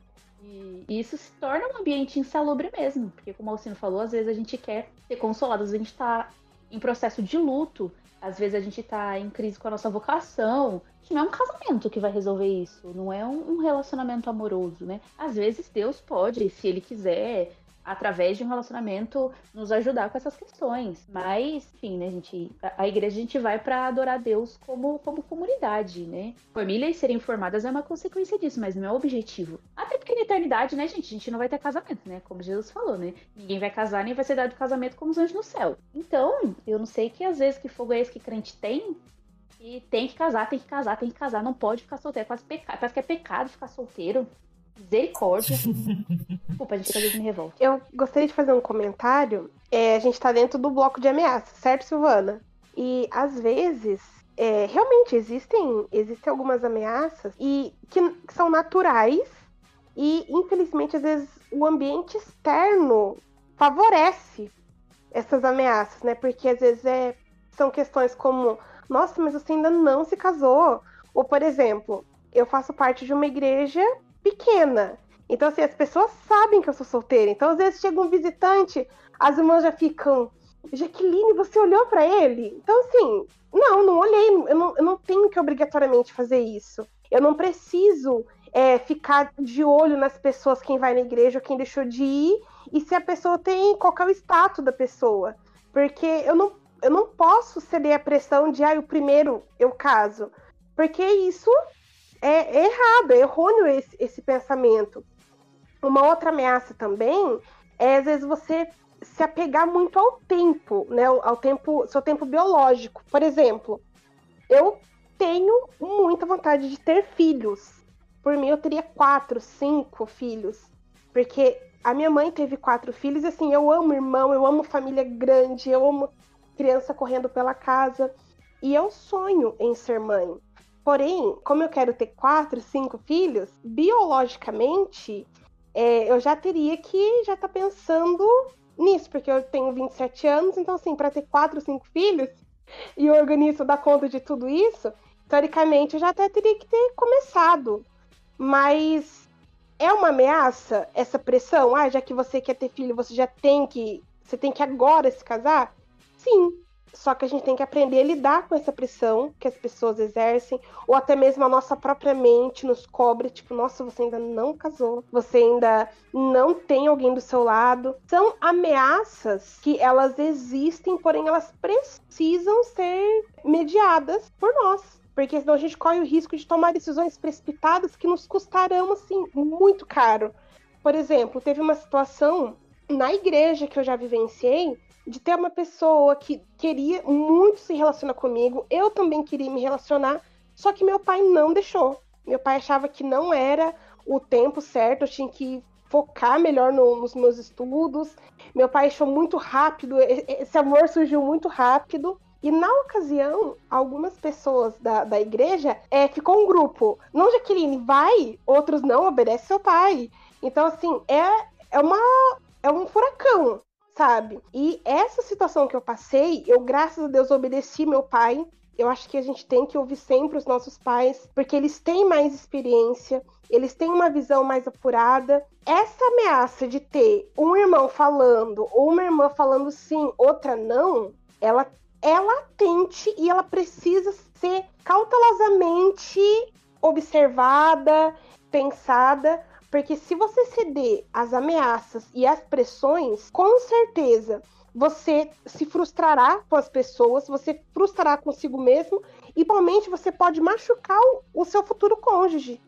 e isso se torna um ambiente insalubre mesmo. Porque, como o Alcino falou, às vezes a gente quer ser consolado, às vezes a gente tá em processo de luto, às vezes a gente tá em crise com a nossa vocação. Não é um casamento que vai resolver isso, não é um relacionamento amoroso, né? Às vezes Deus pode, se ele quiser, através de um relacionamento, nos ajudar com essas questões. Mas, enfim, né, gente, a, a igreja a gente vai para adorar Deus como, como comunidade, né? Famílias serem formadas é uma consequência disso, mas não é o objetivo. Até porque na eternidade, né, gente, a gente não vai ter casamento, né? Como Jesus falou, né? Ninguém vai casar nem vai ser dado casamento como os anjos no céu. Então, eu não sei que às vezes que fogo é esse que crente tem, e tem que casar, tem que casar, tem que casar, não pode ficar solteiro. Quase pecado. Parece que é pecado ficar solteiro. Misericórdia. Desculpa, a gente às vezes me revolta. Eu gostaria de fazer um comentário. É, a gente tá dentro do bloco de ameaças, certo, Silvana? E às vezes, é, realmente existem, existem algumas ameaças e que, que são naturais e infelizmente às vezes o ambiente externo favorece essas ameaças, né? Porque às vezes é, são questões como, nossa, mas você ainda não se casou. Ou, por exemplo, eu faço parte de uma igreja pequena. Então, assim, as pessoas sabem que eu sou solteira. Então, às vezes chega um visitante, as irmãs já ficam. Jaqueline, você olhou para ele? Então, assim, não, não olhei. Eu não, eu não tenho que obrigatoriamente fazer isso. Eu não preciso é, ficar de olho nas pessoas, quem vai na igreja quem deixou de ir, e se a pessoa tem qual é o status da pessoa. Porque eu não, eu não posso ceder à pressão de, ah, o primeiro eu caso. Porque isso é, errado, é errôneo esse, esse pensamento. Uma outra ameaça também é, às vezes, você se apegar muito ao tempo, né? Ao tempo, seu tempo biológico. Por exemplo, eu tenho muita vontade de ter filhos. Por mim, eu teria quatro, cinco filhos. Porque a minha mãe teve quatro filhos, e assim, eu amo irmão, eu amo família grande, eu amo criança correndo pela casa. E eu sonho em ser mãe. Porém, como eu quero ter quatro, cinco filhos, biologicamente, é, eu já teria que já estar tá pensando nisso, porque eu tenho 27 anos, então assim, para ter quatro, cinco filhos, e o organismo dar conta de tudo isso, teoricamente eu já até teria que ter começado. Mas é uma ameaça essa pressão? Ah, já que você quer ter filho, você já tem que. Você tem que agora se casar? Sim, só que a gente tem que aprender a lidar com essa pressão que as pessoas exercem, ou até mesmo a nossa própria mente nos cobre, tipo, nossa, você ainda não casou, você ainda não tem alguém do seu lado. São ameaças que elas existem, porém elas precisam ser mediadas por nós. Porque senão a gente corre o risco de tomar decisões precipitadas que nos custarão, assim, muito caro. Por exemplo, teve uma situação na igreja que eu já vivenciei de ter uma pessoa que queria muito se relacionar comigo, eu também queria me relacionar, só que meu pai não deixou. Meu pai achava que não era o tempo certo, eu tinha que focar melhor no, nos meus estudos. Meu pai achou muito rápido, esse amor surgiu muito rápido. E na ocasião, algumas pessoas da, da igreja é, ficou um grupo. Não, Jaqueline, vai, outros não, obedece seu pai. Então, assim, é, é, uma, é um furacão sabe? E essa situação que eu passei, eu, graças a Deus, obedeci meu pai. Eu acho que a gente tem que ouvir sempre os nossos pais, porque eles têm mais experiência, eles têm uma visão mais apurada. Essa ameaça de ter um irmão falando ou uma irmã falando sim, outra não, ela é latente e ela precisa ser cautelosamente observada, pensada, porque se você ceder às ameaças e às pressões, com certeza você se frustrará com as pessoas, você frustrará consigo mesmo igualmente, você pode machucar o seu futuro cônjuge.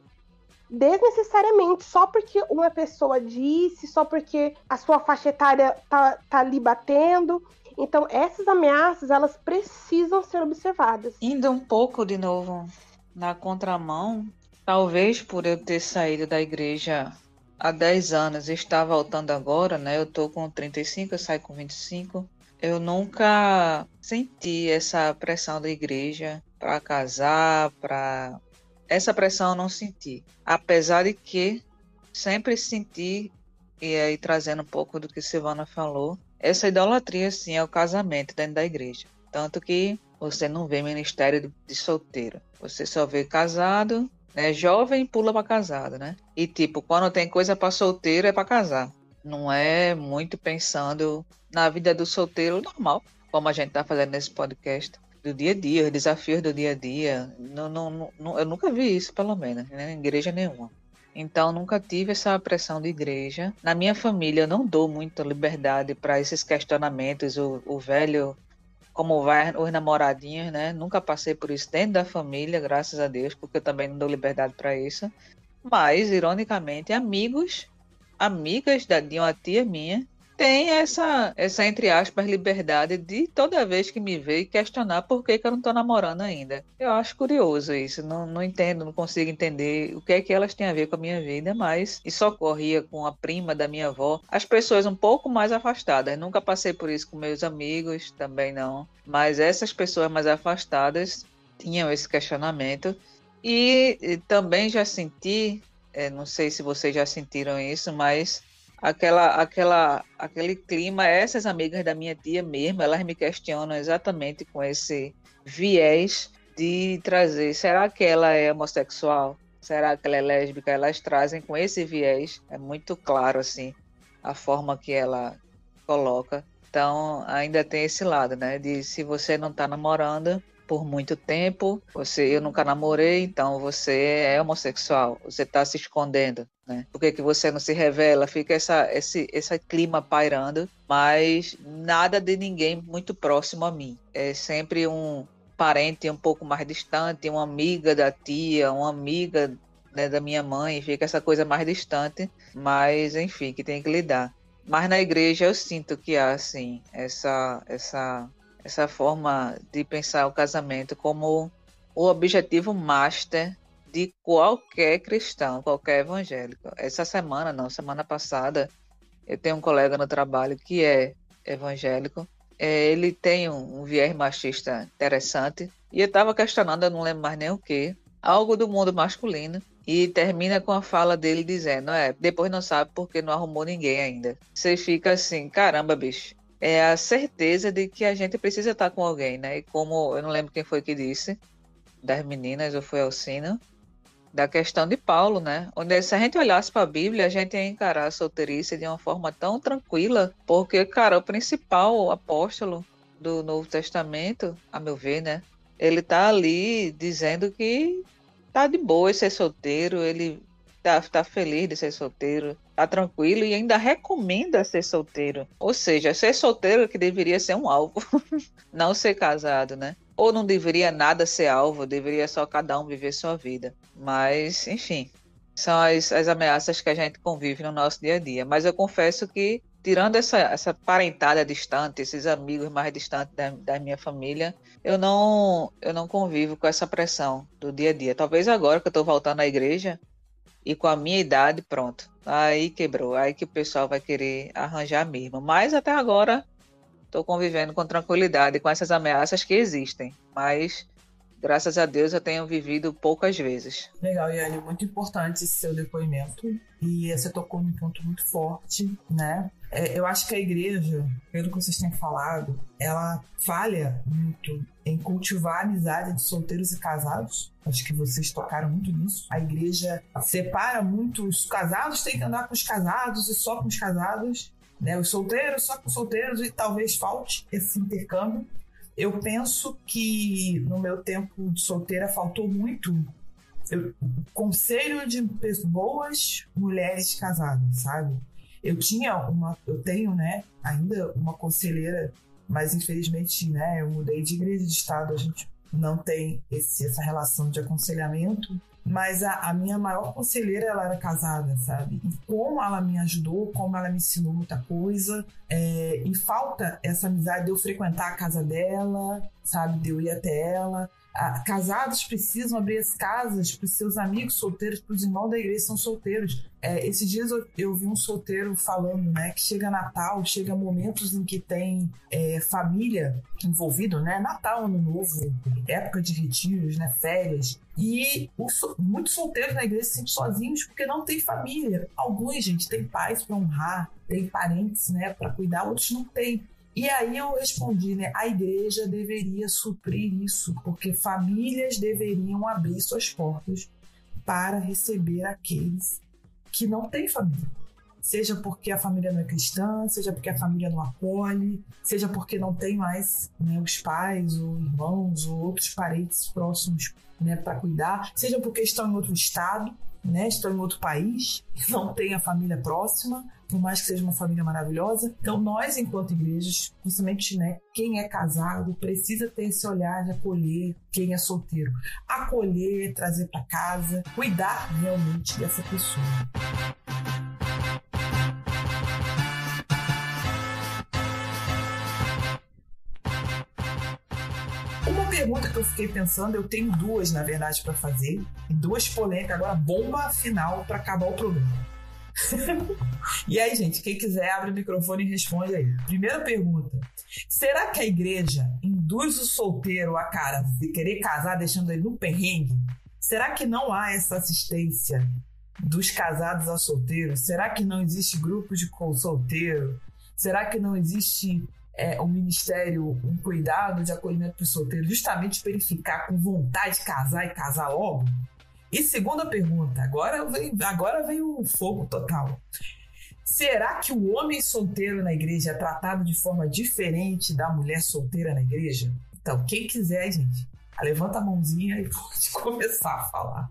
Desnecessariamente, só porque uma pessoa disse, só porque a sua faixa etária tá, tá ali batendo. Então, essas ameaças, elas precisam ser observadas. Indo um pouco de novo na contramão, Talvez por eu ter saído da igreja há 10 anos e estar voltando agora, né? Eu tô com 35, eu saio com 25. Eu nunca senti essa pressão da igreja para casar, para essa pressão eu não senti. Apesar de que sempre senti e aí trazendo um pouco do que Silvana falou, essa idolatria sim é o casamento dentro da igreja. Tanto que você não vê ministério de solteiro. Você só vê casado né? Jovem pula para casado, né? E tipo, quando tem coisa para solteiro é para casar. Não é muito pensando na vida do solteiro normal, como a gente tá fazendo nesse podcast do dia a dia, os desafios do dia a dia. Não, não, não, eu nunca vi isso, pelo menos, né? em igreja nenhuma. Então nunca tive essa pressão de igreja. Na minha família eu não dou muita liberdade para esses questionamentos. O, o velho, como vai os namoradinhos, né? Nunca passei por isso dentro da família, graças a Deus, porque eu também não dou liberdade para isso. Mas, ironicamente, amigos, amigas da, de uma tia minha tem essa, essa, entre aspas, liberdade de toda vez que me vê questionar por que, que eu não estou namorando ainda. Eu acho curioso isso, não, não entendo, não consigo entender o que é que elas têm a ver com a minha vida, mas isso ocorria com a prima da minha avó, as pessoas um pouco mais afastadas. Nunca passei por isso com meus amigos, também não, mas essas pessoas mais afastadas tinham esse questionamento. E, e também já senti, é, não sei se vocês já sentiram isso, mas aquela, aquela, aquele clima. Essas amigas da minha tia mesmo, elas me questionam exatamente com esse viés de trazer. Será que ela é homossexual? Será que ela é lésbica? Elas trazem com esse viés. É muito claro assim a forma que ela coloca. Então ainda tem esse lado, né? De se você não está namorando, por muito tempo, você eu nunca namorei, então você é homossexual, você está se escondendo, né? Por que, que você não se revela? Fica essa, esse, esse clima pairando, mas nada de ninguém muito próximo a mim. É sempre um parente um pouco mais distante, uma amiga da tia, uma amiga né, da minha mãe, fica essa coisa mais distante, mas enfim, que tem que lidar. Mas na igreja eu sinto que há, assim, essa, essa essa forma de pensar o casamento como o objetivo master de qualquer cristão, qualquer evangélico. Essa semana, não, semana passada, eu tenho um colega no trabalho que é evangélico. É, ele tem um, um viés machista interessante. E eu estava questionando, eu não lembro mais nem o que, algo do mundo masculino. E termina com a fala dele dizendo: É, depois não sabe porque não arrumou ninguém ainda. Você fica assim: caramba, bicho é a certeza de que a gente precisa estar com alguém, né? E como eu não lembro quem foi que disse, das meninas, ou foi Alcina, da questão de Paulo, né? Onde se a gente olhasse para a Bíblia, a gente ia encarar a solteirice de uma forma tão tranquila, porque, cara, o principal apóstolo do Novo Testamento, a meu ver, né? Ele tá ali dizendo que tá de boa ser solteiro, ele tá, tá feliz de ser solteiro, tá tranquilo e ainda recomenda ser solteiro. Ou seja, ser solteiro que deveria ser um alvo, não ser casado, né? Ou não deveria nada ser alvo, deveria só cada um viver sua vida. Mas, enfim, são as, as ameaças que a gente convive no nosso dia a dia. Mas eu confesso que, tirando essa, essa parentada distante, esses amigos mais distantes da, da minha família, eu não, eu não convivo com essa pressão do dia a dia. Talvez agora que eu estou voltando à igreja, e com a minha idade, pronto. Aí quebrou. Aí que o pessoal vai querer arranjar mesmo. Mas até agora estou convivendo com tranquilidade com essas ameaças que existem. Mas graças a Deus eu tenho vivido poucas vezes. Legal, Yane, muito importante esse seu depoimento. E você tocou num ponto muito forte, né? É, eu acho que a igreja, pelo que vocês têm falado, ela falha muito em cultivar a amizade de solteiros e casados. Acho que vocês tocaram muito nisso. A igreja separa muito os casados, tem que andar com os casados e só com os casados, né? Os solteiros só com os solteiros e talvez falte esse intercâmbio. Eu penso que no meu tempo de solteira faltou muito eu, conselho de boas mulheres casadas, sabe? Eu tinha uma, eu tenho, né, ainda uma conselheira, mas infelizmente, né, eu mudei de igreja de estado, a gente não tem esse, essa relação de aconselhamento. Mas a, a, minha maior conselheira, ela era casada, sabe? E como ela me ajudou, como ela me ensinou muita coisa. É, e falta essa amizade de eu frequentar a casa dela, sabe? De eu ir até ela casados precisam abrir as casas para os seus amigos solteiros, para os irmãos da igreja que são solteiros. É, esses dias eu, eu, vi um solteiro falando, né, que chega Natal, chega momentos em que tem é, família envolvido, né, Natal, Ano Novo, época de retiros, né, férias, e muitos solteiros na igreja se sentem sozinhos porque não tem família. Alguns, gente, tem pais para honrar, tem parentes, né, para cuidar, outros não têm. E aí eu respondi, né? A igreja deveria suprir isso, porque famílias deveriam abrir suas portas para receber aqueles que não têm família. Seja porque a família não é cristã, seja porque a família não acolhe, seja porque não tem mais né, os pais, ou irmãos, ou outros parentes próximos né, para cuidar, seja porque estão em outro estado né? Estão em outro país, não têm a família próxima, por mais que seja uma família maravilhosa. Então, nós, enquanto igrejas, justamente, né, quem é casado precisa ter esse olhar de acolher quem é solteiro. Acolher, trazer para casa, cuidar realmente dessa pessoa. pergunta que eu fiquei pensando, eu tenho duas, na verdade, para fazer. E duas polêmicas, agora bomba final para acabar o programa. e aí, gente, quem quiser abre o microfone e responde aí. Primeira pergunta: será que a igreja induz o solteiro a cara de querer casar deixando ele no perrengue? Será que não há essa assistência dos casados a solteiros? Será que não existe grupos de solteiro? Será que não existe é, o ministério um cuidado de acolhimento para o solteiro, justamente para ele ficar com vontade de casar e casar logo? E segunda pergunta, agora vem, agora vem o fogo total. Será que o homem solteiro na igreja é tratado de forma diferente da mulher solteira na igreja? Então, quem quiser, gente, levanta a mãozinha e pode começar a falar.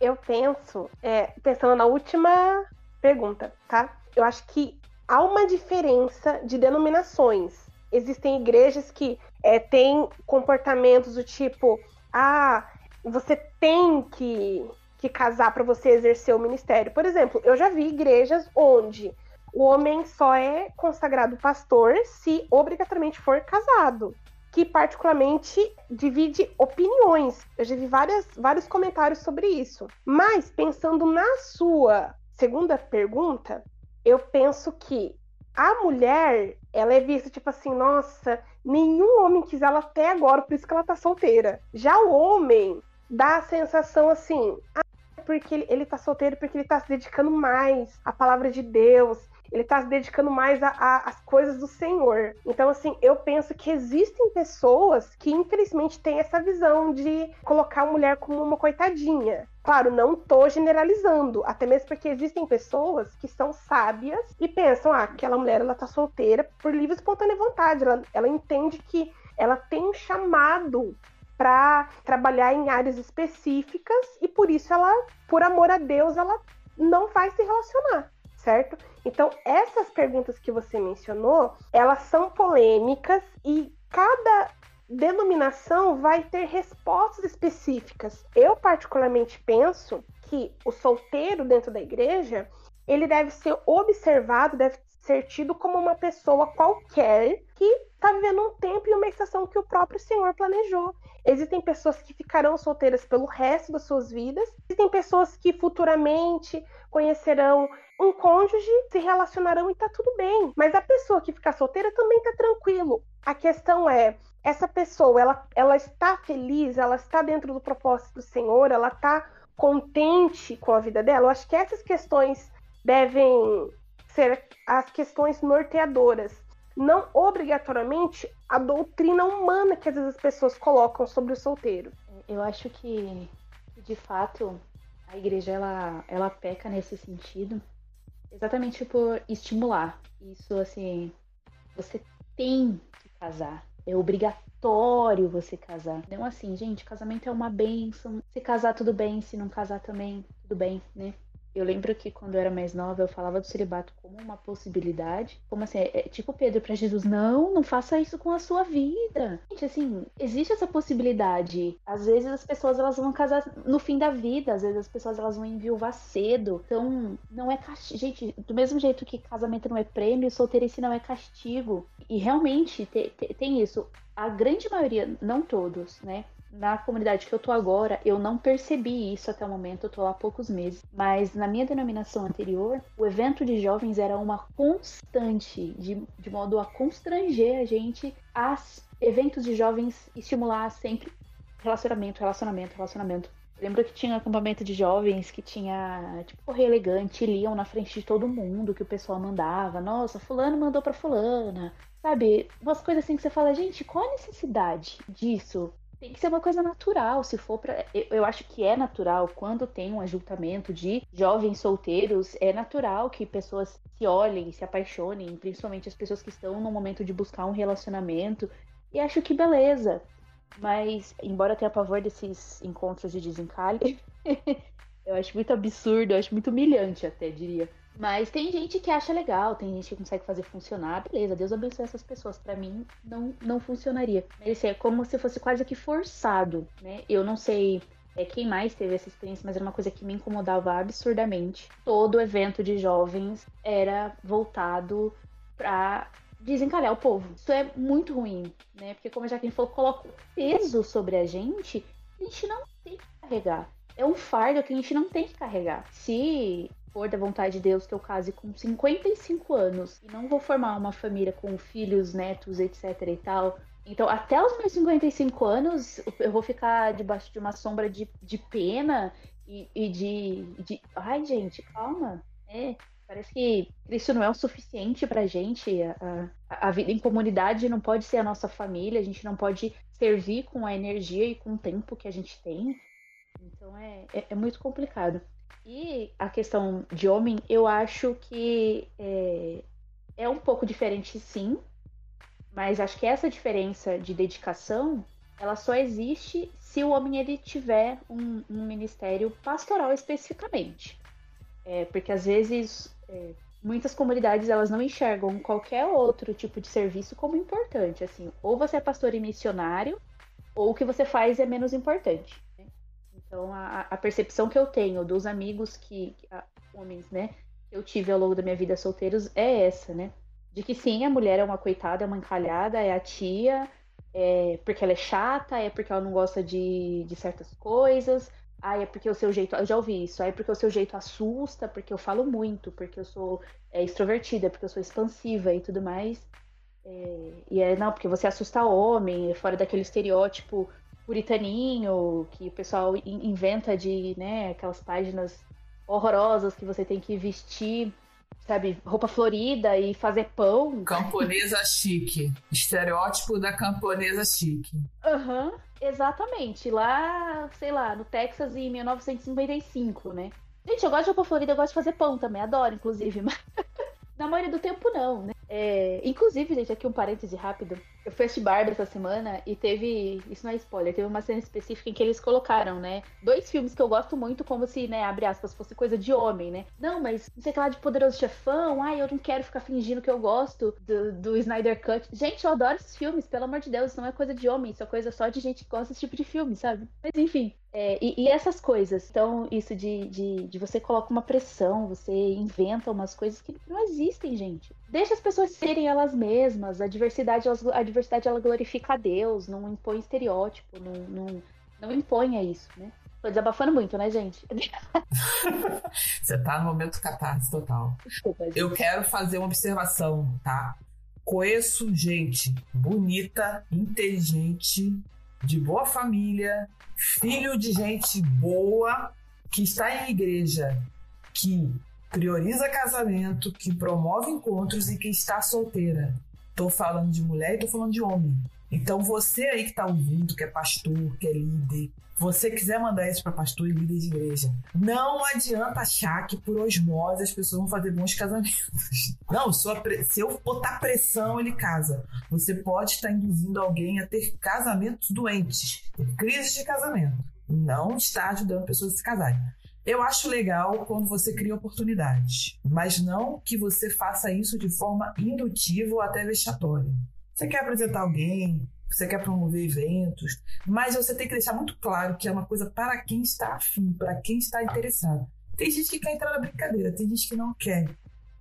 Eu penso, é, pensando na última pergunta, tá? Eu acho que há uma diferença de denominações. Existem igrejas que é, têm comportamentos do tipo: ah, você tem que, que casar para você exercer o ministério. Por exemplo, eu já vi igrejas onde o homem só é consagrado pastor se obrigatoriamente for casado. Que particularmente divide opiniões. Eu já vi várias, vários comentários sobre isso. Mas, pensando na sua segunda pergunta, eu penso que a mulher, ela é vista tipo assim, nossa, nenhum homem quis ela até agora, por isso que ela tá solteira. Já o homem dá a sensação assim, ah, porque ele, ele tá solteiro porque ele tá se dedicando mais à palavra de Deus, ele está se dedicando mais às coisas do Senhor. Então, assim, eu penso que existem pessoas que, infelizmente, têm essa visão de colocar a mulher como uma coitadinha. Claro, não tô generalizando, até mesmo porque existem pessoas que são sábias e pensam, ah, aquela mulher ela tá solteira por livre e espontânea vontade. Ela, ela entende que ela tem um chamado para trabalhar em áreas específicas e por isso ela, por amor a Deus, ela não vai se relacionar certo? Então, essas perguntas que você mencionou, elas são polêmicas e cada denominação vai ter respostas específicas. Eu particularmente penso que o solteiro dentro da igreja, ele deve ser observado, deve ser tido como uma pessoa qualquer que está vivendo um tempo e uma estação que o próprio Senhor planejou. Existem pessoas que ficarão solteiras pelo resto das suas vidas, existem pessoas que futuramente conhecerão um cônjuge, se relacionarão e tá tudo bem. Mas a pessoa que ficar solteira também tá tranquilo. A questão é, essa pessoa, ela, ela está feliz, ela está dentro do propósito do Senhor, ela está contente com a vida dela? Eu acho que essas questões devem ser as questões norteadoras. Não obrigatoriamente a doutrina humana que às vezes as pessoas colocam sobre o solteiro. Eu acho que, de fato, a igreja ela, ela peca nesse sentido, exatamente por estimular. Isso, assim, você tem que casar. É obrigatório você casar. Não assim, gente, casamento é uma benção. Se casar, tudo bem. Se não casar também, tudo bem, né? Eu lembro que quando eu era mais nova, eu falava do celibato como uma possibilidade. Como assim, é, é tipo Pedro para Jesus, não, não faça isso com a sua vida. Gente, assim, existe essa possibilidade. Às vezes as pessoas elas vão casar no fim da vida, às vezes as pessoas elas vão enviuvar cedo. Então, não é castigo. Gente, do mesmo jeito que casamento não é prêmio, solteirice não é castigo. E realmente te, te, tem isso. A grande maioria, não todos, né? Na comunidade que eu tô agora, eu não percebi isso até o momento, eu tô há poucos meses. Mas na minha denominação anterior, o evento de jovens era uma constante, de, de modo a constranger a gente a eventos de jovens estimular sempre relacionamento, relacionamento, relacionamento. lembro que tinha um acampamento de jovens que tinha, tipo, correr elegante, liam na frente de todo mundo que o pessoal mandava. Nossa, fulano mandou pra fulana. Sabe? Umas coisas assim que você fala, gente, qual a necessidade disso? Tem que ser uma coisa natural. Se for para, eu, eu, acho que é natural quando tem um ajuntamento de jovens solteiros, é natural que pessoas se olhem, se apaixonem, principalmente as pessoas que estão no momento de buscar um relacionamento. E acho que beleza. Mas, embora tenha pavor desses encontros de desencalhe, Eu acho muito absurdo, eu acho muito humilhante até, diria. Mas tem gente que acha legal, tem gente que consegue fazer funcionar. Beleza, Deus abençoe essas pessoas. Para mim, não, não funcionaria. Assim, é como se fosse quase que forçado, né? Eu não sei é, quem mais teve essa experiência, mas era uma coisa que me incomodava absurdamente. Todo evento de jovens era voltado para desencalhar o povo. Isso é muito ruim, né? Porque como a Jaqueline falou, coloca peso sobre a gente a gente não tem que carregar. É um fardo que a gente não tem que carregar. Se for da vontade de Deus que eu case com 55 anos e não vou formar uma família com filhos, netos, etc e tal, então, até os meus 55 anos, eu vou ficar debaixo de uma sombra de, de pena e, e de, de. Ai, gente, calma. É, parece que isso não é o suficiente pra gente. A, a, a, vida em comunidade não pode ser a nossa família, a gente não pode servir com a energia e com o tempo que a gente tem. Então é, é, é muito complicado. E a questão de homem, eu acho que é, é um pouco diferente, sim, mas acho que essa diferença de dedicação, ela só existe se o homem ele tiver um, um ministério pastoral especificamente. É, porque às vezes é, muitas comunidades elas não enxergam qualquer outro tipo de serviço como importante. Assim, ou você é pastor e missionário, ou o que você faz é menos importante. Então a, a, percepção que eu tenho dos amigos que, que a, homens, né, que eu tive ao longo da minha vida solteiros é essa, né? de que sim, a mulher é uma coitada, é uma encalhada, é a tia, é porque ela é chata, é porque ela não gosta de, de certas coisas, ah, é porque o seu jeito. Eu já ouvi isso. Ah, é porque o seu jeito assusta, porque eu falo muito, porque eu sou é, extrovertida, porque eu sou expansiva e tudo mais. É, e é, não, porque você assusta homem, é fora daquele estereótipo puritaninho que o pessoal inventa de, né, aquelas páginas horrorosas que você tem que vestir sabe, roupa florida e fazer pão. Camponesa chique. Estereótipo da camponesa chique. Aham, uhum, exatamente. Lá, sei lá, no Texas em 1955, né? Gente, eu gosto de roupa florida, eu gosto de fazer pão também, adoro, inclusive, mas na maioria do tempo não, né? É, inclusive, gente, aqui um parêntese rápido. Eu fui assistir Barbie essa semana e teve. Isso não é spoiler, teve uma cena específica em que eles colocaram, né? Dois filmes que eu gosto muito, como se, né, abre aspas, fosse coisa de homem, né? Não, mas não sei que lá de poderoso chefão. Ai, eu não quero ficar fingindo que eu gosto do, do Snyder Cut. Gente, eu adoro esses filmes, pelo amor de Deus, isso não é coisa de homem, isso é coisa só de gente que gosta desse tipo de filme, sabe? Mas enfim. É, e, e, essas coisas. Então, isso de, de, de você coloca uma pressão, você inventa umas coisas que não existem, gente. Deixa as pessoas serem elas mesmas. A diversidade, a diversidade ela glorifica a Deus, não impõe estereótipo, não, não, não impõe isso, né? Tô desabafando muito, né, gente? Você tá no momento catarse total. Desculpa, Eu quero fazer uma observação, tá? Conheço gente bonita, inteligente, de boa família, filho de gente boa, que está em igreja, que prioriza casamento, que promove encontros e que está solteira. Tô falando de mulher e tô falando de homem. Então você aí que tá ouvindo, que é pastor, que é líder, você quiser mandar isso para pastor e líder de igreja, não adianta achar que por osmose as pessoas vão fazer bons casamentos. Não, se eu botar pressão, ele casa. Você pode estar induzindo alguém a ter casamentos doentes, crises de casamento. Não está ajudando pessoas a se casarem. Eu acho legal quando você cria oportunidades, mas não que você faça isso de forma indutiva ou até vexatória. Você quer apresentar alguém, você quer promover eventos, mas você tem que deixar muito claro que é uma coisa para quem está afim, para quem está interessado. Tem gente que quer entrar na brincadeira, tem gente que não quer.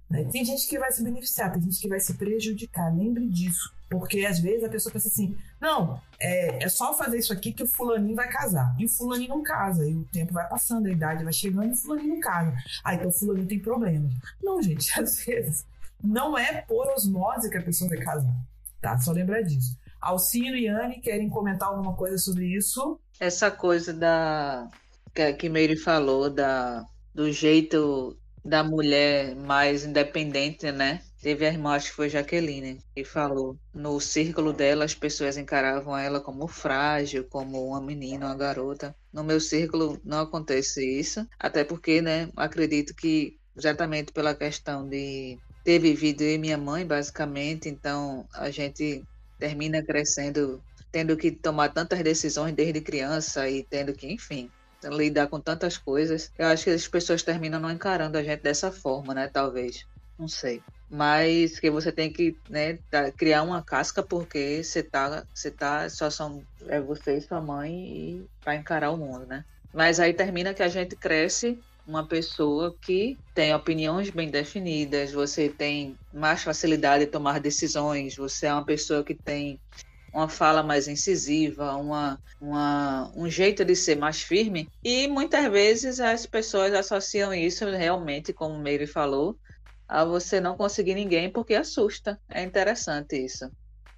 Né? Tem gente que vai se beneficiar, tem gente que vai se prejudicar. Lembre disso. Porque às vezes a pessoa pensa assim: não, é, é só fazer isso aqui que o fulaninho vai casar. E o fulaninho não casa. E o tempo vai passando, a idade vai chegando e o fulaninho não casa. Ah, então o fulaninho tem problemas. Não, gente, às vezes não é por osmose que a pessoa vai casar. Tá? Só lembrar disso. Alcino e Anne querem comentar alguma coisa sobre isso? Essa coisa da que, que Meire falou da do jeito da mulher mais independente, né? Teve a irmã, acho que foi Jaqueline, que falou. No círculo dela, as pessoas encaravam ela como frágil, como uma menina, uma garota. No meu círculo não acontece isso, até porque, né, acredito que exatamente pela questão de ter vivido eu e minha mãe, basicamente, então a gente termina crescendo, tendo que tomar tantas decisões desde criança e tendo que, enfim, lidar com tantas coisas. Eu acho que as pessoas terminam não encarando a gente dessa forma, né? Talvez. Não sei. Mas que você tem que né, criar uma casca porque você tá, você tá, só são é você e sua mãe e para encarar o mundo, né? Mas aí termina que a gente cresce uma pessoa que tem opiniões bem definidas, você tem mais facilidade de tomar decisões, você é uma pessoa que tem uma fala mais incisiva, uma, uma, um jeito de ser mais firme. E muitas vezes as pessoas associam isso realmente, como o Meire falou, a você não conseguir ninguém porque assusta. É interessante isso.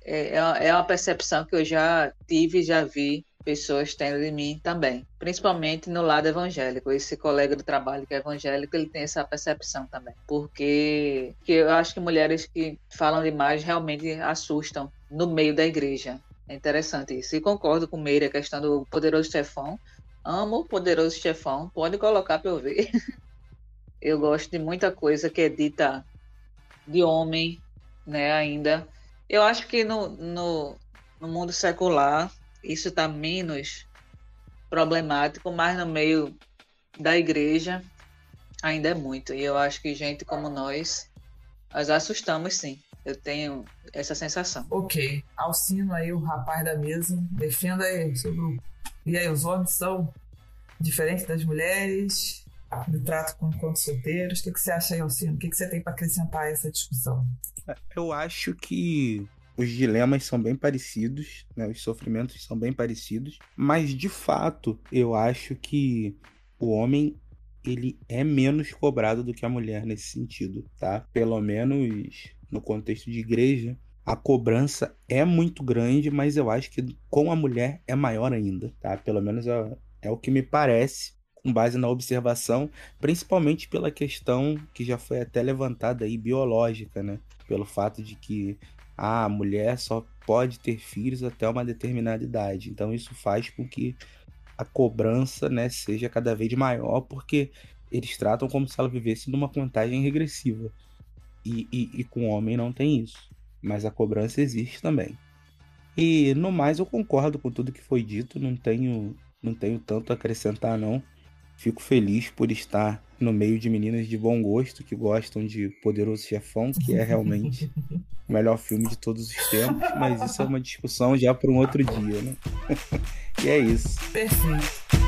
É, é, é uma percepção que eu já tive, já vi pessoas tendo de mim também, principalmente no lado evangélico. Esse colega do trabalho que é evangélico, ele tem essa percepção também, porque que eu acho que mulheres que falam demais realmente assustam no meio da igreja. É interessante isso. E concordo com Meire a questão do poderoso chefão. Amo o poderoso chefão, pode colocar para eu ver. eu gosto de muita coisa que é dita de homem, né, ainda. Eu acho que no, no, no mundo secular isso está menos problemático, mas no meio da igreja ainda é muito. E eu acho que gente como nós, nós assustamos sim. Eu tenho essa sensação. Ok. Alcino aí, o rapaz da mesa. Defenda aí seu grupo. E aí, os homens são diferentes das mulheres? Do trato com enquanto solteiros? O que, que você acha aí, Alcino? O que, que você tem para acrescentar a essa discussão? Eu acho que os dilemas são bem parecidos, né? os sofrimentos são bem parecidos, mas de fato eu acho que o homem ele é menos cobrado do que a mulher nesse sentido, tá? Pelo menos no contexto de igreja, a cobrança é muito grande, mas eu acho que com a mulher é maior ainda, tá? Pelo menos é, é o que me parece, com base na observação, principalmente pela questão que já foi até levantada aí biológica, né? Pelo fato de que a mulher só pode ter filhos até uma determinada idade. Então isso faz com que a cobrança né, seja cada vez maior, porque eles tratam como se ela vivesse numa contagem regressiva. E, e, e com o homem não tem isso. Mas a cobrança existe também. E no mais eu concordo com tudo que foi dito, não tenho, não tenho tanto a acrescentar não. Fico feliz por estar no meio de meninas de bom gosto que gostam de Poderoso Chefão, que é realmente o melhor filme de todos os tempos, mas isso é uma discussão já para um outro dia, né? e é isso. Perfeito.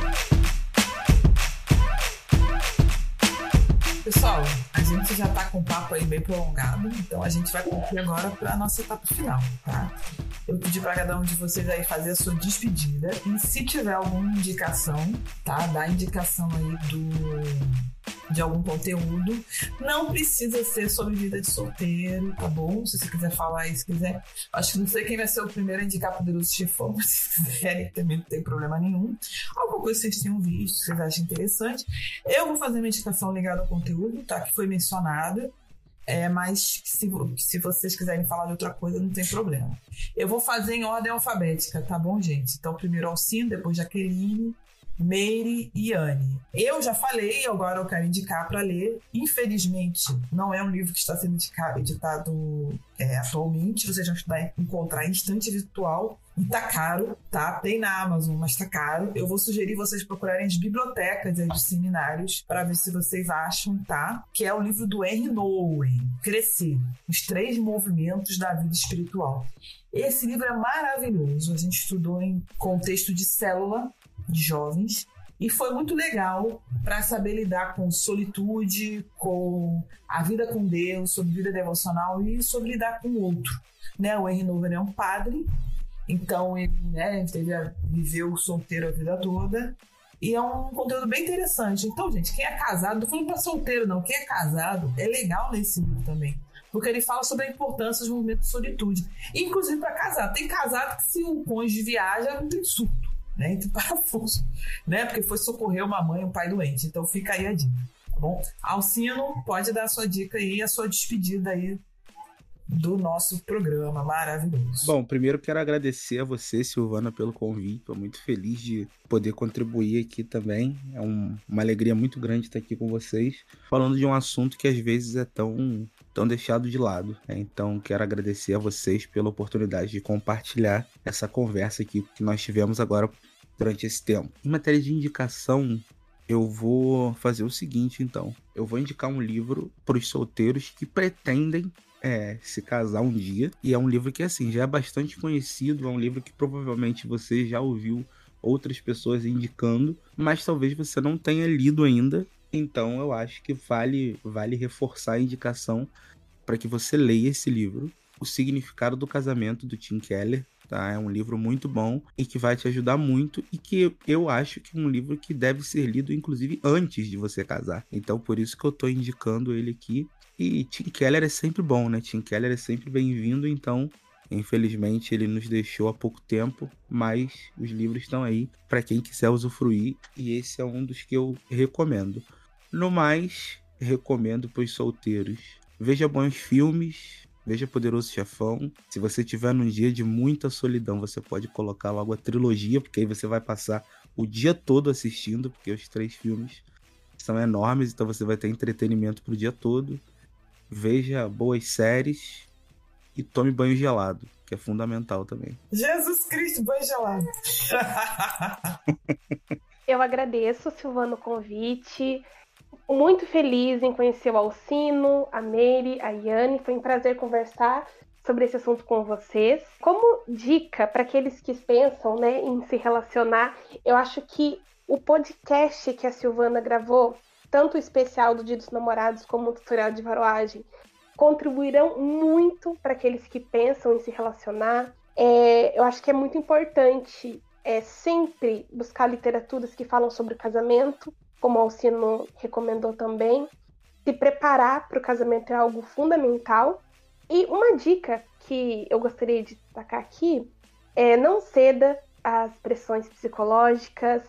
Gente já tá com o papo aí bem prolongado, então a gente vai concluir agora para nossa etapa final, tá? Eu pedi para cada um de vocês aí fazer a sua despedida e se tiver alguma indicação, tá? Dá indicação aí do de algum conteúdo. Não precisa ser sobre vida de solteiro, tá bom? Se você quiser falar se quiser. Acho que não sei quem vai ser o primeiro a indicar Poderoso Chefão, mas se quiserem também não tem problema nenhum. Alguma coisa que vocês tenham visto, que vocês acham interessante. Eu vou fazer uma indicação ligada ao conteúdo, tá? Que foi mencionada. É, mas se, se vocês quiserem falar de outra coisa, não tem problema. Eu vou fazer em ordem alfabética, tá bom, gente? Então, primeiro Alcino, depois Jaqueline, Meire e Anne. Eu já falei, agora eu quero indicar para ler. Infelizmente, não é um livro que está sendo editado é, atualmente. Vocês vão encontrar em instante virtual. E tá caro, tá? Tem na Amazon, mas tá caro. Eu vou sugerir vocês procurarem as bibliotecas aí dos seminários para ver se vocês acham, tá? Que é o livro do Henry Nowen, Crescer, os três movimentos da vida espiritual. Esse livro é maravilhoso. A gente estudou em contexto de célula de jovens. E foi muito legal para saber lidar com solitude, com a vida com Deus, sobre vida devocional e sobre lidar com o outro. Né? O Henry Noven é um padre, então ele né, a, viveu solteiro a vida toda. E é um conteúdo bem interessante. Então, gente, quem é casado, não falando para solteiro, não. Quem é casado, é legal ler esse livro também. Porque ele fala sobre a importância dos movimentos de solitude. Inclusive para casado. Tem casado que se o cônjuge viaja, não tem surto né? Entre parafuso, né? Porque foi socorrer uma mãe e um pai doente. Então fica aí a dica, tá bom? Alcino, pode dar a sua dica aí, a sua despedida aí do nosso programa maravilhoso. Bom, primeiro quero agradecer a você, Silvana, pelo convite. Estou muito feliz de poder contribuir aqui também. É um, uma alegria muito grande estar aqui com vocês, falando de um assunto que às vezes é tão, tão deixado de lado. Né? Então, quero agradecer a vocês pela oportunidade de compartilhar essa conversa aqui que nós tivemos agora durante esse tempo. Em matéria de indicação, eu vou fazer o seguinte, então. Eu vou indicar um livro para os solteiros que pretendem é, se casar um dia. E é um livro que, assim, já é bastante conhecido. É um livro que provavelmente você já ouviu outras pessoas indicando, mas talvez você não tenha lido ainda. Então eu acho que vale, vale reforçar a indicação para que você leia esse livro. O Significado do Casamento, do Tim Keller. Tá? É um livro muito bom e que vai te ajudar muito e que eu acho que é um livro que deve ser lido, inclusive, antes de você casar. Então, por isso que eu estou indicando ele aqui. E Tim Keller é sempre bom, né? Tim Keller é sempre bem-vindo, então Infelizmente ele nos deixou há pouco tempo, mas os livros estão aí para quem quiser usufruir e esse é um dos que eu recomendo. No mais, recomendo para os solteiros. Veja bons filmes, veja Poderoso Chefão. Se você tiver num dia de muita solidão, você pode colocar logo a trilogia, porque aí você vai passar o dia todo assistindo, porque os três filmes são enormes, então você vai ter entretenimento pro dia todo. Veja boas séries e tome banho gelado, que é fundamental também. Jesus Cristo, banho gelado. Eu agradeço, Silvano, o convite. Muito feliz em conhecer o Alcino, a Meire, a Yane. Foi um prazer conversar sobre esse assunto com vocês. Como dica para aqueles que pensam né, em se relacionar, eu acho que o podcast que a Silvana gravou, tanto o especial do Dia dos Namorados como o tutorial de varoagem, contribuirão muito para aqueles que pensam em se relacionar. É, eu acho que é muito importante é, sempre buscar literaturas que falam sobre casamento, como o Alcino recomendou também. Se preparar para o casamento é algo fundamental. E uma dica que eu gostaria de destacar aqui é não ceda às pressões psicológicas,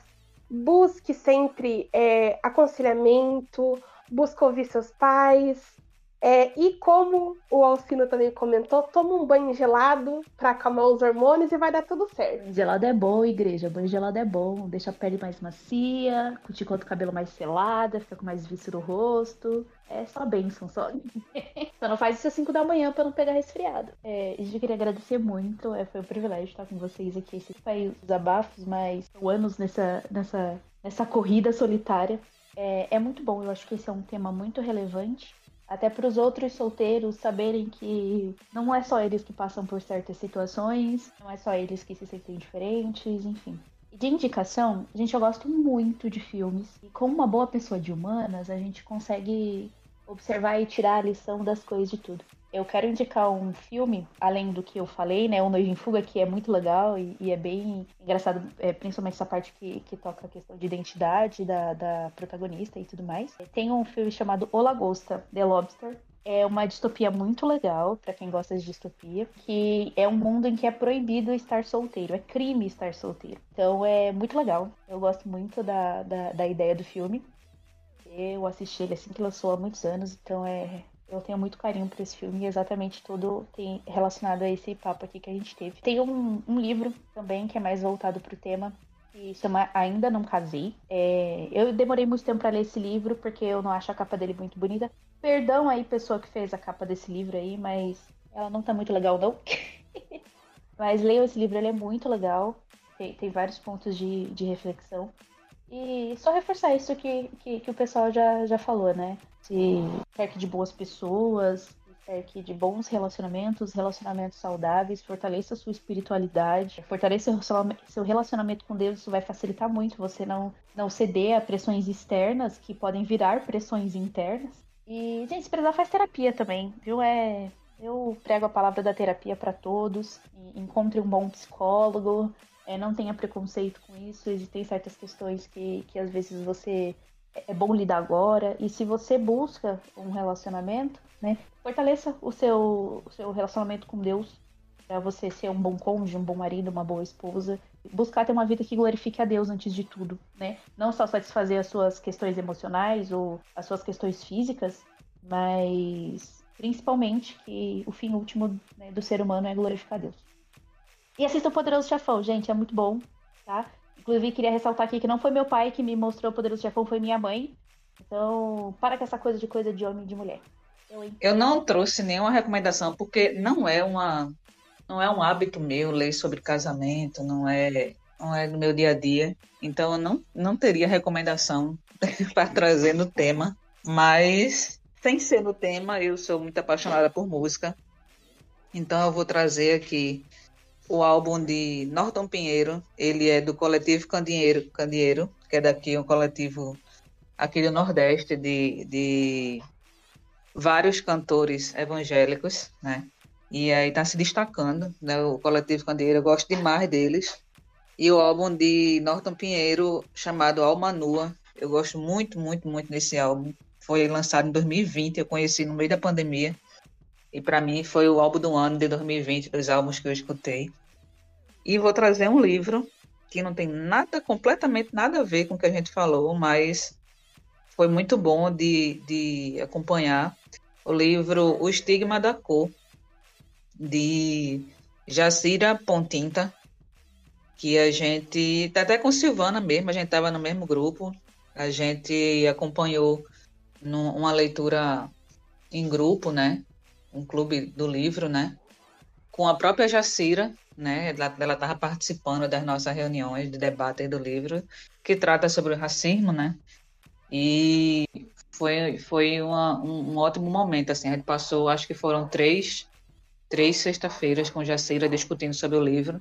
busque sempre é, aconselhamento, busque ouvir seus pais, é, e como o Alcino também comentou, toma um banho gelado para acalmar os hormônios e vai dar tudo certo. Banho gelado é bom, igreja. Banho gelado é bom. Deixa a pele mais macia, cuticula o cabelo mais selada, fica com mais vício no rosto. É só bênção, só. só não faz isso às 5 da manhã para não pegar resfriado. É, eu queria agradecer muito. É, foi um privilégio estar com vocês aqui. Esses foi os abafos, mas anos nessa, nessa, nessa corrida solitária. É, é muito bom. Eu acho que esse é um tema muito relevante até para os outros solteiros saberem que não é só eles que passam por certas situações, não é só eles que se sentem diferentes, enfim. De indicação, gente eu gosto muito de filmes e como uma boa pessoa de humanas, a gente consegue observar e tirar a lição das coisas de tudo. Eu quero indicar um filme, além do que eu falei, né? O Noivo em Fuga, que é muito legal e, e é bem engraçado, é, principalmente essa parte que, que toca a questão de identidade da, da protagonista e tudo mais. Tem um filme chamado O Lagosta, The Lobster, é uma distopia muito legal para quem gosta de distopia, que é um mundo em que é proibido estar solteiro, é crime estar solteiro. Então é muito legal. Eu gosto muito da, da, da ideia do filme. Eu assisti ele assim que lançou há muitos anos, então é, eu tenho muito carinho por esse filme e exatamente tudo tem relacionado a esse papo aqui que a gente teve. Tem um, um livro também que é mais voltado pro tema, que chama Ainda Não Casei. É, eu demorei muito tempo para ler esse livro porque eu não acho a capa dele muito bonita. Perdão aí, pessoa que fez a capa desse livro aí, mas ela não tá muito legal, não. mas leiam esse livro, ele é muito legal. Tem, tem vários pontos de, de reflexão. E só reforçar isso que, que, que o pessoal já, já falou, né? Se cerque de boas pessoas, cerque de bons relacionamentos, relacionamentos saudáveis, fortaleça sua espiritualidade, fortaleça seu relacionamento com Deus, isso vai facilitar muito você não, não ceder a pressões externas que podem virar pressões internas. E, gente, se precisar, faz terapia também, viu? É, eu prego a palavra da terapia para todos. Encontre um bom psicólogo, é, não tenha preconceito com isso. Existem certas questões que, que às vezes você é bom lidar agora. E se você busca um relacionamento, né, fortaleça o seu, o seu relacionamento com Deus para você ser um bom cônjuge, um bom marido, uma boa esposa. Buscar ter uma vida que glorifique a Deus antes de tudo, né? Não só satisfazer as suas questões emocionais ou as suas questões físicas, mas principalmente que o fim último né, do ser humano é glorificar a Deus. E assista o Poderoso Chefão, gente, é muito bom, tá? Inclusive, queria ressaltar aqui que não foi meu pai que me mostrou o Poderoso Chefão, foi minha mãe. Então, para com essa coisa de coisa de homem e de mulher. Eu, eu não trouxe nenhuma recomendação, porque não é uma não é um hábito meu ler sobre casamento, não é não é do meu dia a dia. Então eu não, não teria recomendação para trazer no tema. Mas, sem ser no tema, eu sou muito apaixonada por música. Então eu vou trazer aqui o álbum de Norton Pinheiro. Ele é do coletivo Candeeiro, Candeeiro que é daqui um coletivo aqui do Nordeste de, de vários cantores evangélicos, né? E aí tá se destacando, né? O coletivo Candeeiro, eu gosto demais deles. E o álbum de Norton Pinheiro, chamado Alma Nua, eu gosto muito, muito, muito desse álbum. Foi lançado em 2020, eu conheci no meio da pandemia. E para mim foi o álbum do ano de 2020, dos álbuns que eu escutei. E vou trazer um livro que não tem nada, completamente nada a ver com o que a gente falou, mas foi muito bom de, de acompanhar o livro O Estigma da Cor, de Jacira Pontinta, que a gente, tá até com Silvana mesmo, a gente estava no mesmo grupo, a gente acompanhou uma leitura em grupo, né? Um clube do livro, né? Com a própria Jacira, né? Ela estava participando das nossas reuniões de debate do livro, que trata sobre o racismo, né? E foi, foi uma, um, um, ótimo momento, assim, a gente passou, acho que foram três, três sexta-feiras com Jacira discutindo sobre o livro,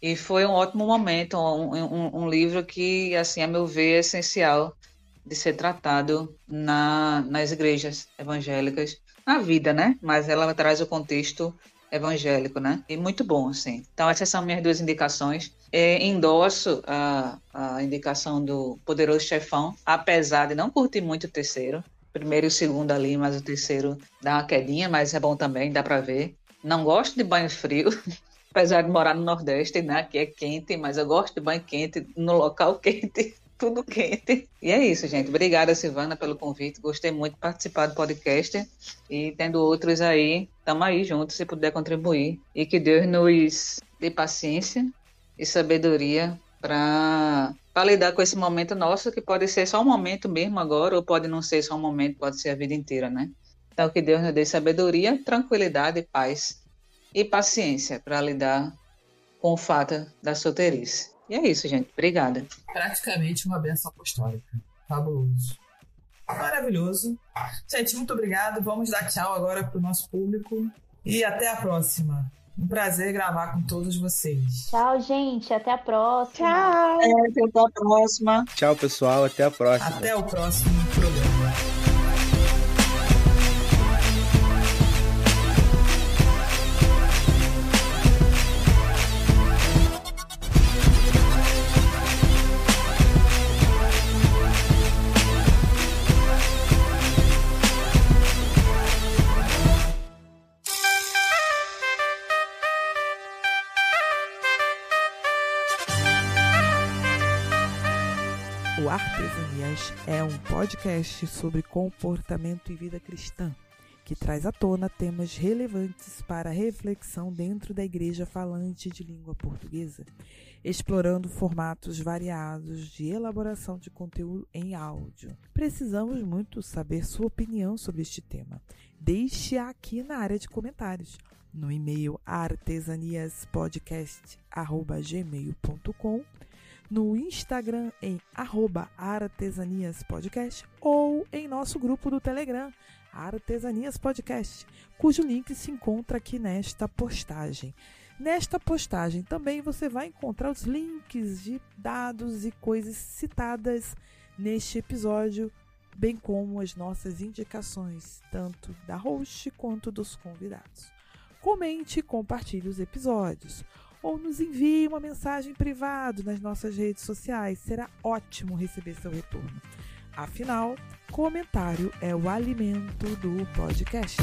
e foi um ótimo momento, um, um, um, livro que, assim, a meu ver, é essencial de ser tratado na, nas igrejas evangélicas, na vida, né? Mas ela traz o contexto evangélico, né? E muito bom, assim. Então, essas são minhas duas indicações. É, endosso a, a indicação do Poderoso Chefão, apesar de não curtir muito o terceiro. Primeiro e o segundo ali, mas o terceiro dá uma quedinha, mas é bom também, dá para ver. Não gosto de banho frio, apesar de morar no Nordeste, né? Aqui é quente, mas eu gosto de banho quente no local quente tudo quente. E é isso, gente. Obrigada, Silvana, pelo convite. Gostei muito de participar do podcast. E tendo outros aí, estamos aí juntos, se puder contribuir. E que Deus nos dê paciência e sabedoria para lidar com esse momento nosso, que pode ser só um momento mesmo agora, ou pode não ser só um momento, pode ser a vida inteira, né? Então, que Deus nos dê sabedoria, tranquilidade, paz e paciência para lidar com o fato da solteirice. E é isso, gente. Obrigada. Praticamente uma benção apostólica. Fabuloso. Maravilhoso. Gente, muito obrigado. Vamos dar tchau agora para o nosso público. E até a próxima. Um prazer gravar com todos vocês. Tchau, gente. Até a próxima. Tchau. É, até a próxima. Tchau, pessoal. Até a próxima. Até o próximo programa. Podcast sobre comportamento e vida cristã, que traz à tona temas relevantes para reflexão dentro da igreja falante de língua portuguesa, explorando formatos variados de elaboração de conteúdo em áudio. Precisamos muito saber sua opinião sobre este tema. Deixe aqui na área de comentários, no e-mail artesaniaspodcast.gmail.com no Instagram em artesaniaspodcast ou em nosso grupo do Telegram, Artesanias Podcast, cujo link se encontra aqui nesta postagem. Nesta postagem também você vai encontrar os links de dados e coisas citadas neste episódio, bem como as nossas indicações, tanto da host quanto dos convidados. Comente e compartilhe os episódios ou nos envie uma mensagem privada nas nossas redes sociais. Será ótimo receber seu retorno. Afinal, comentário é o alimento do podcast.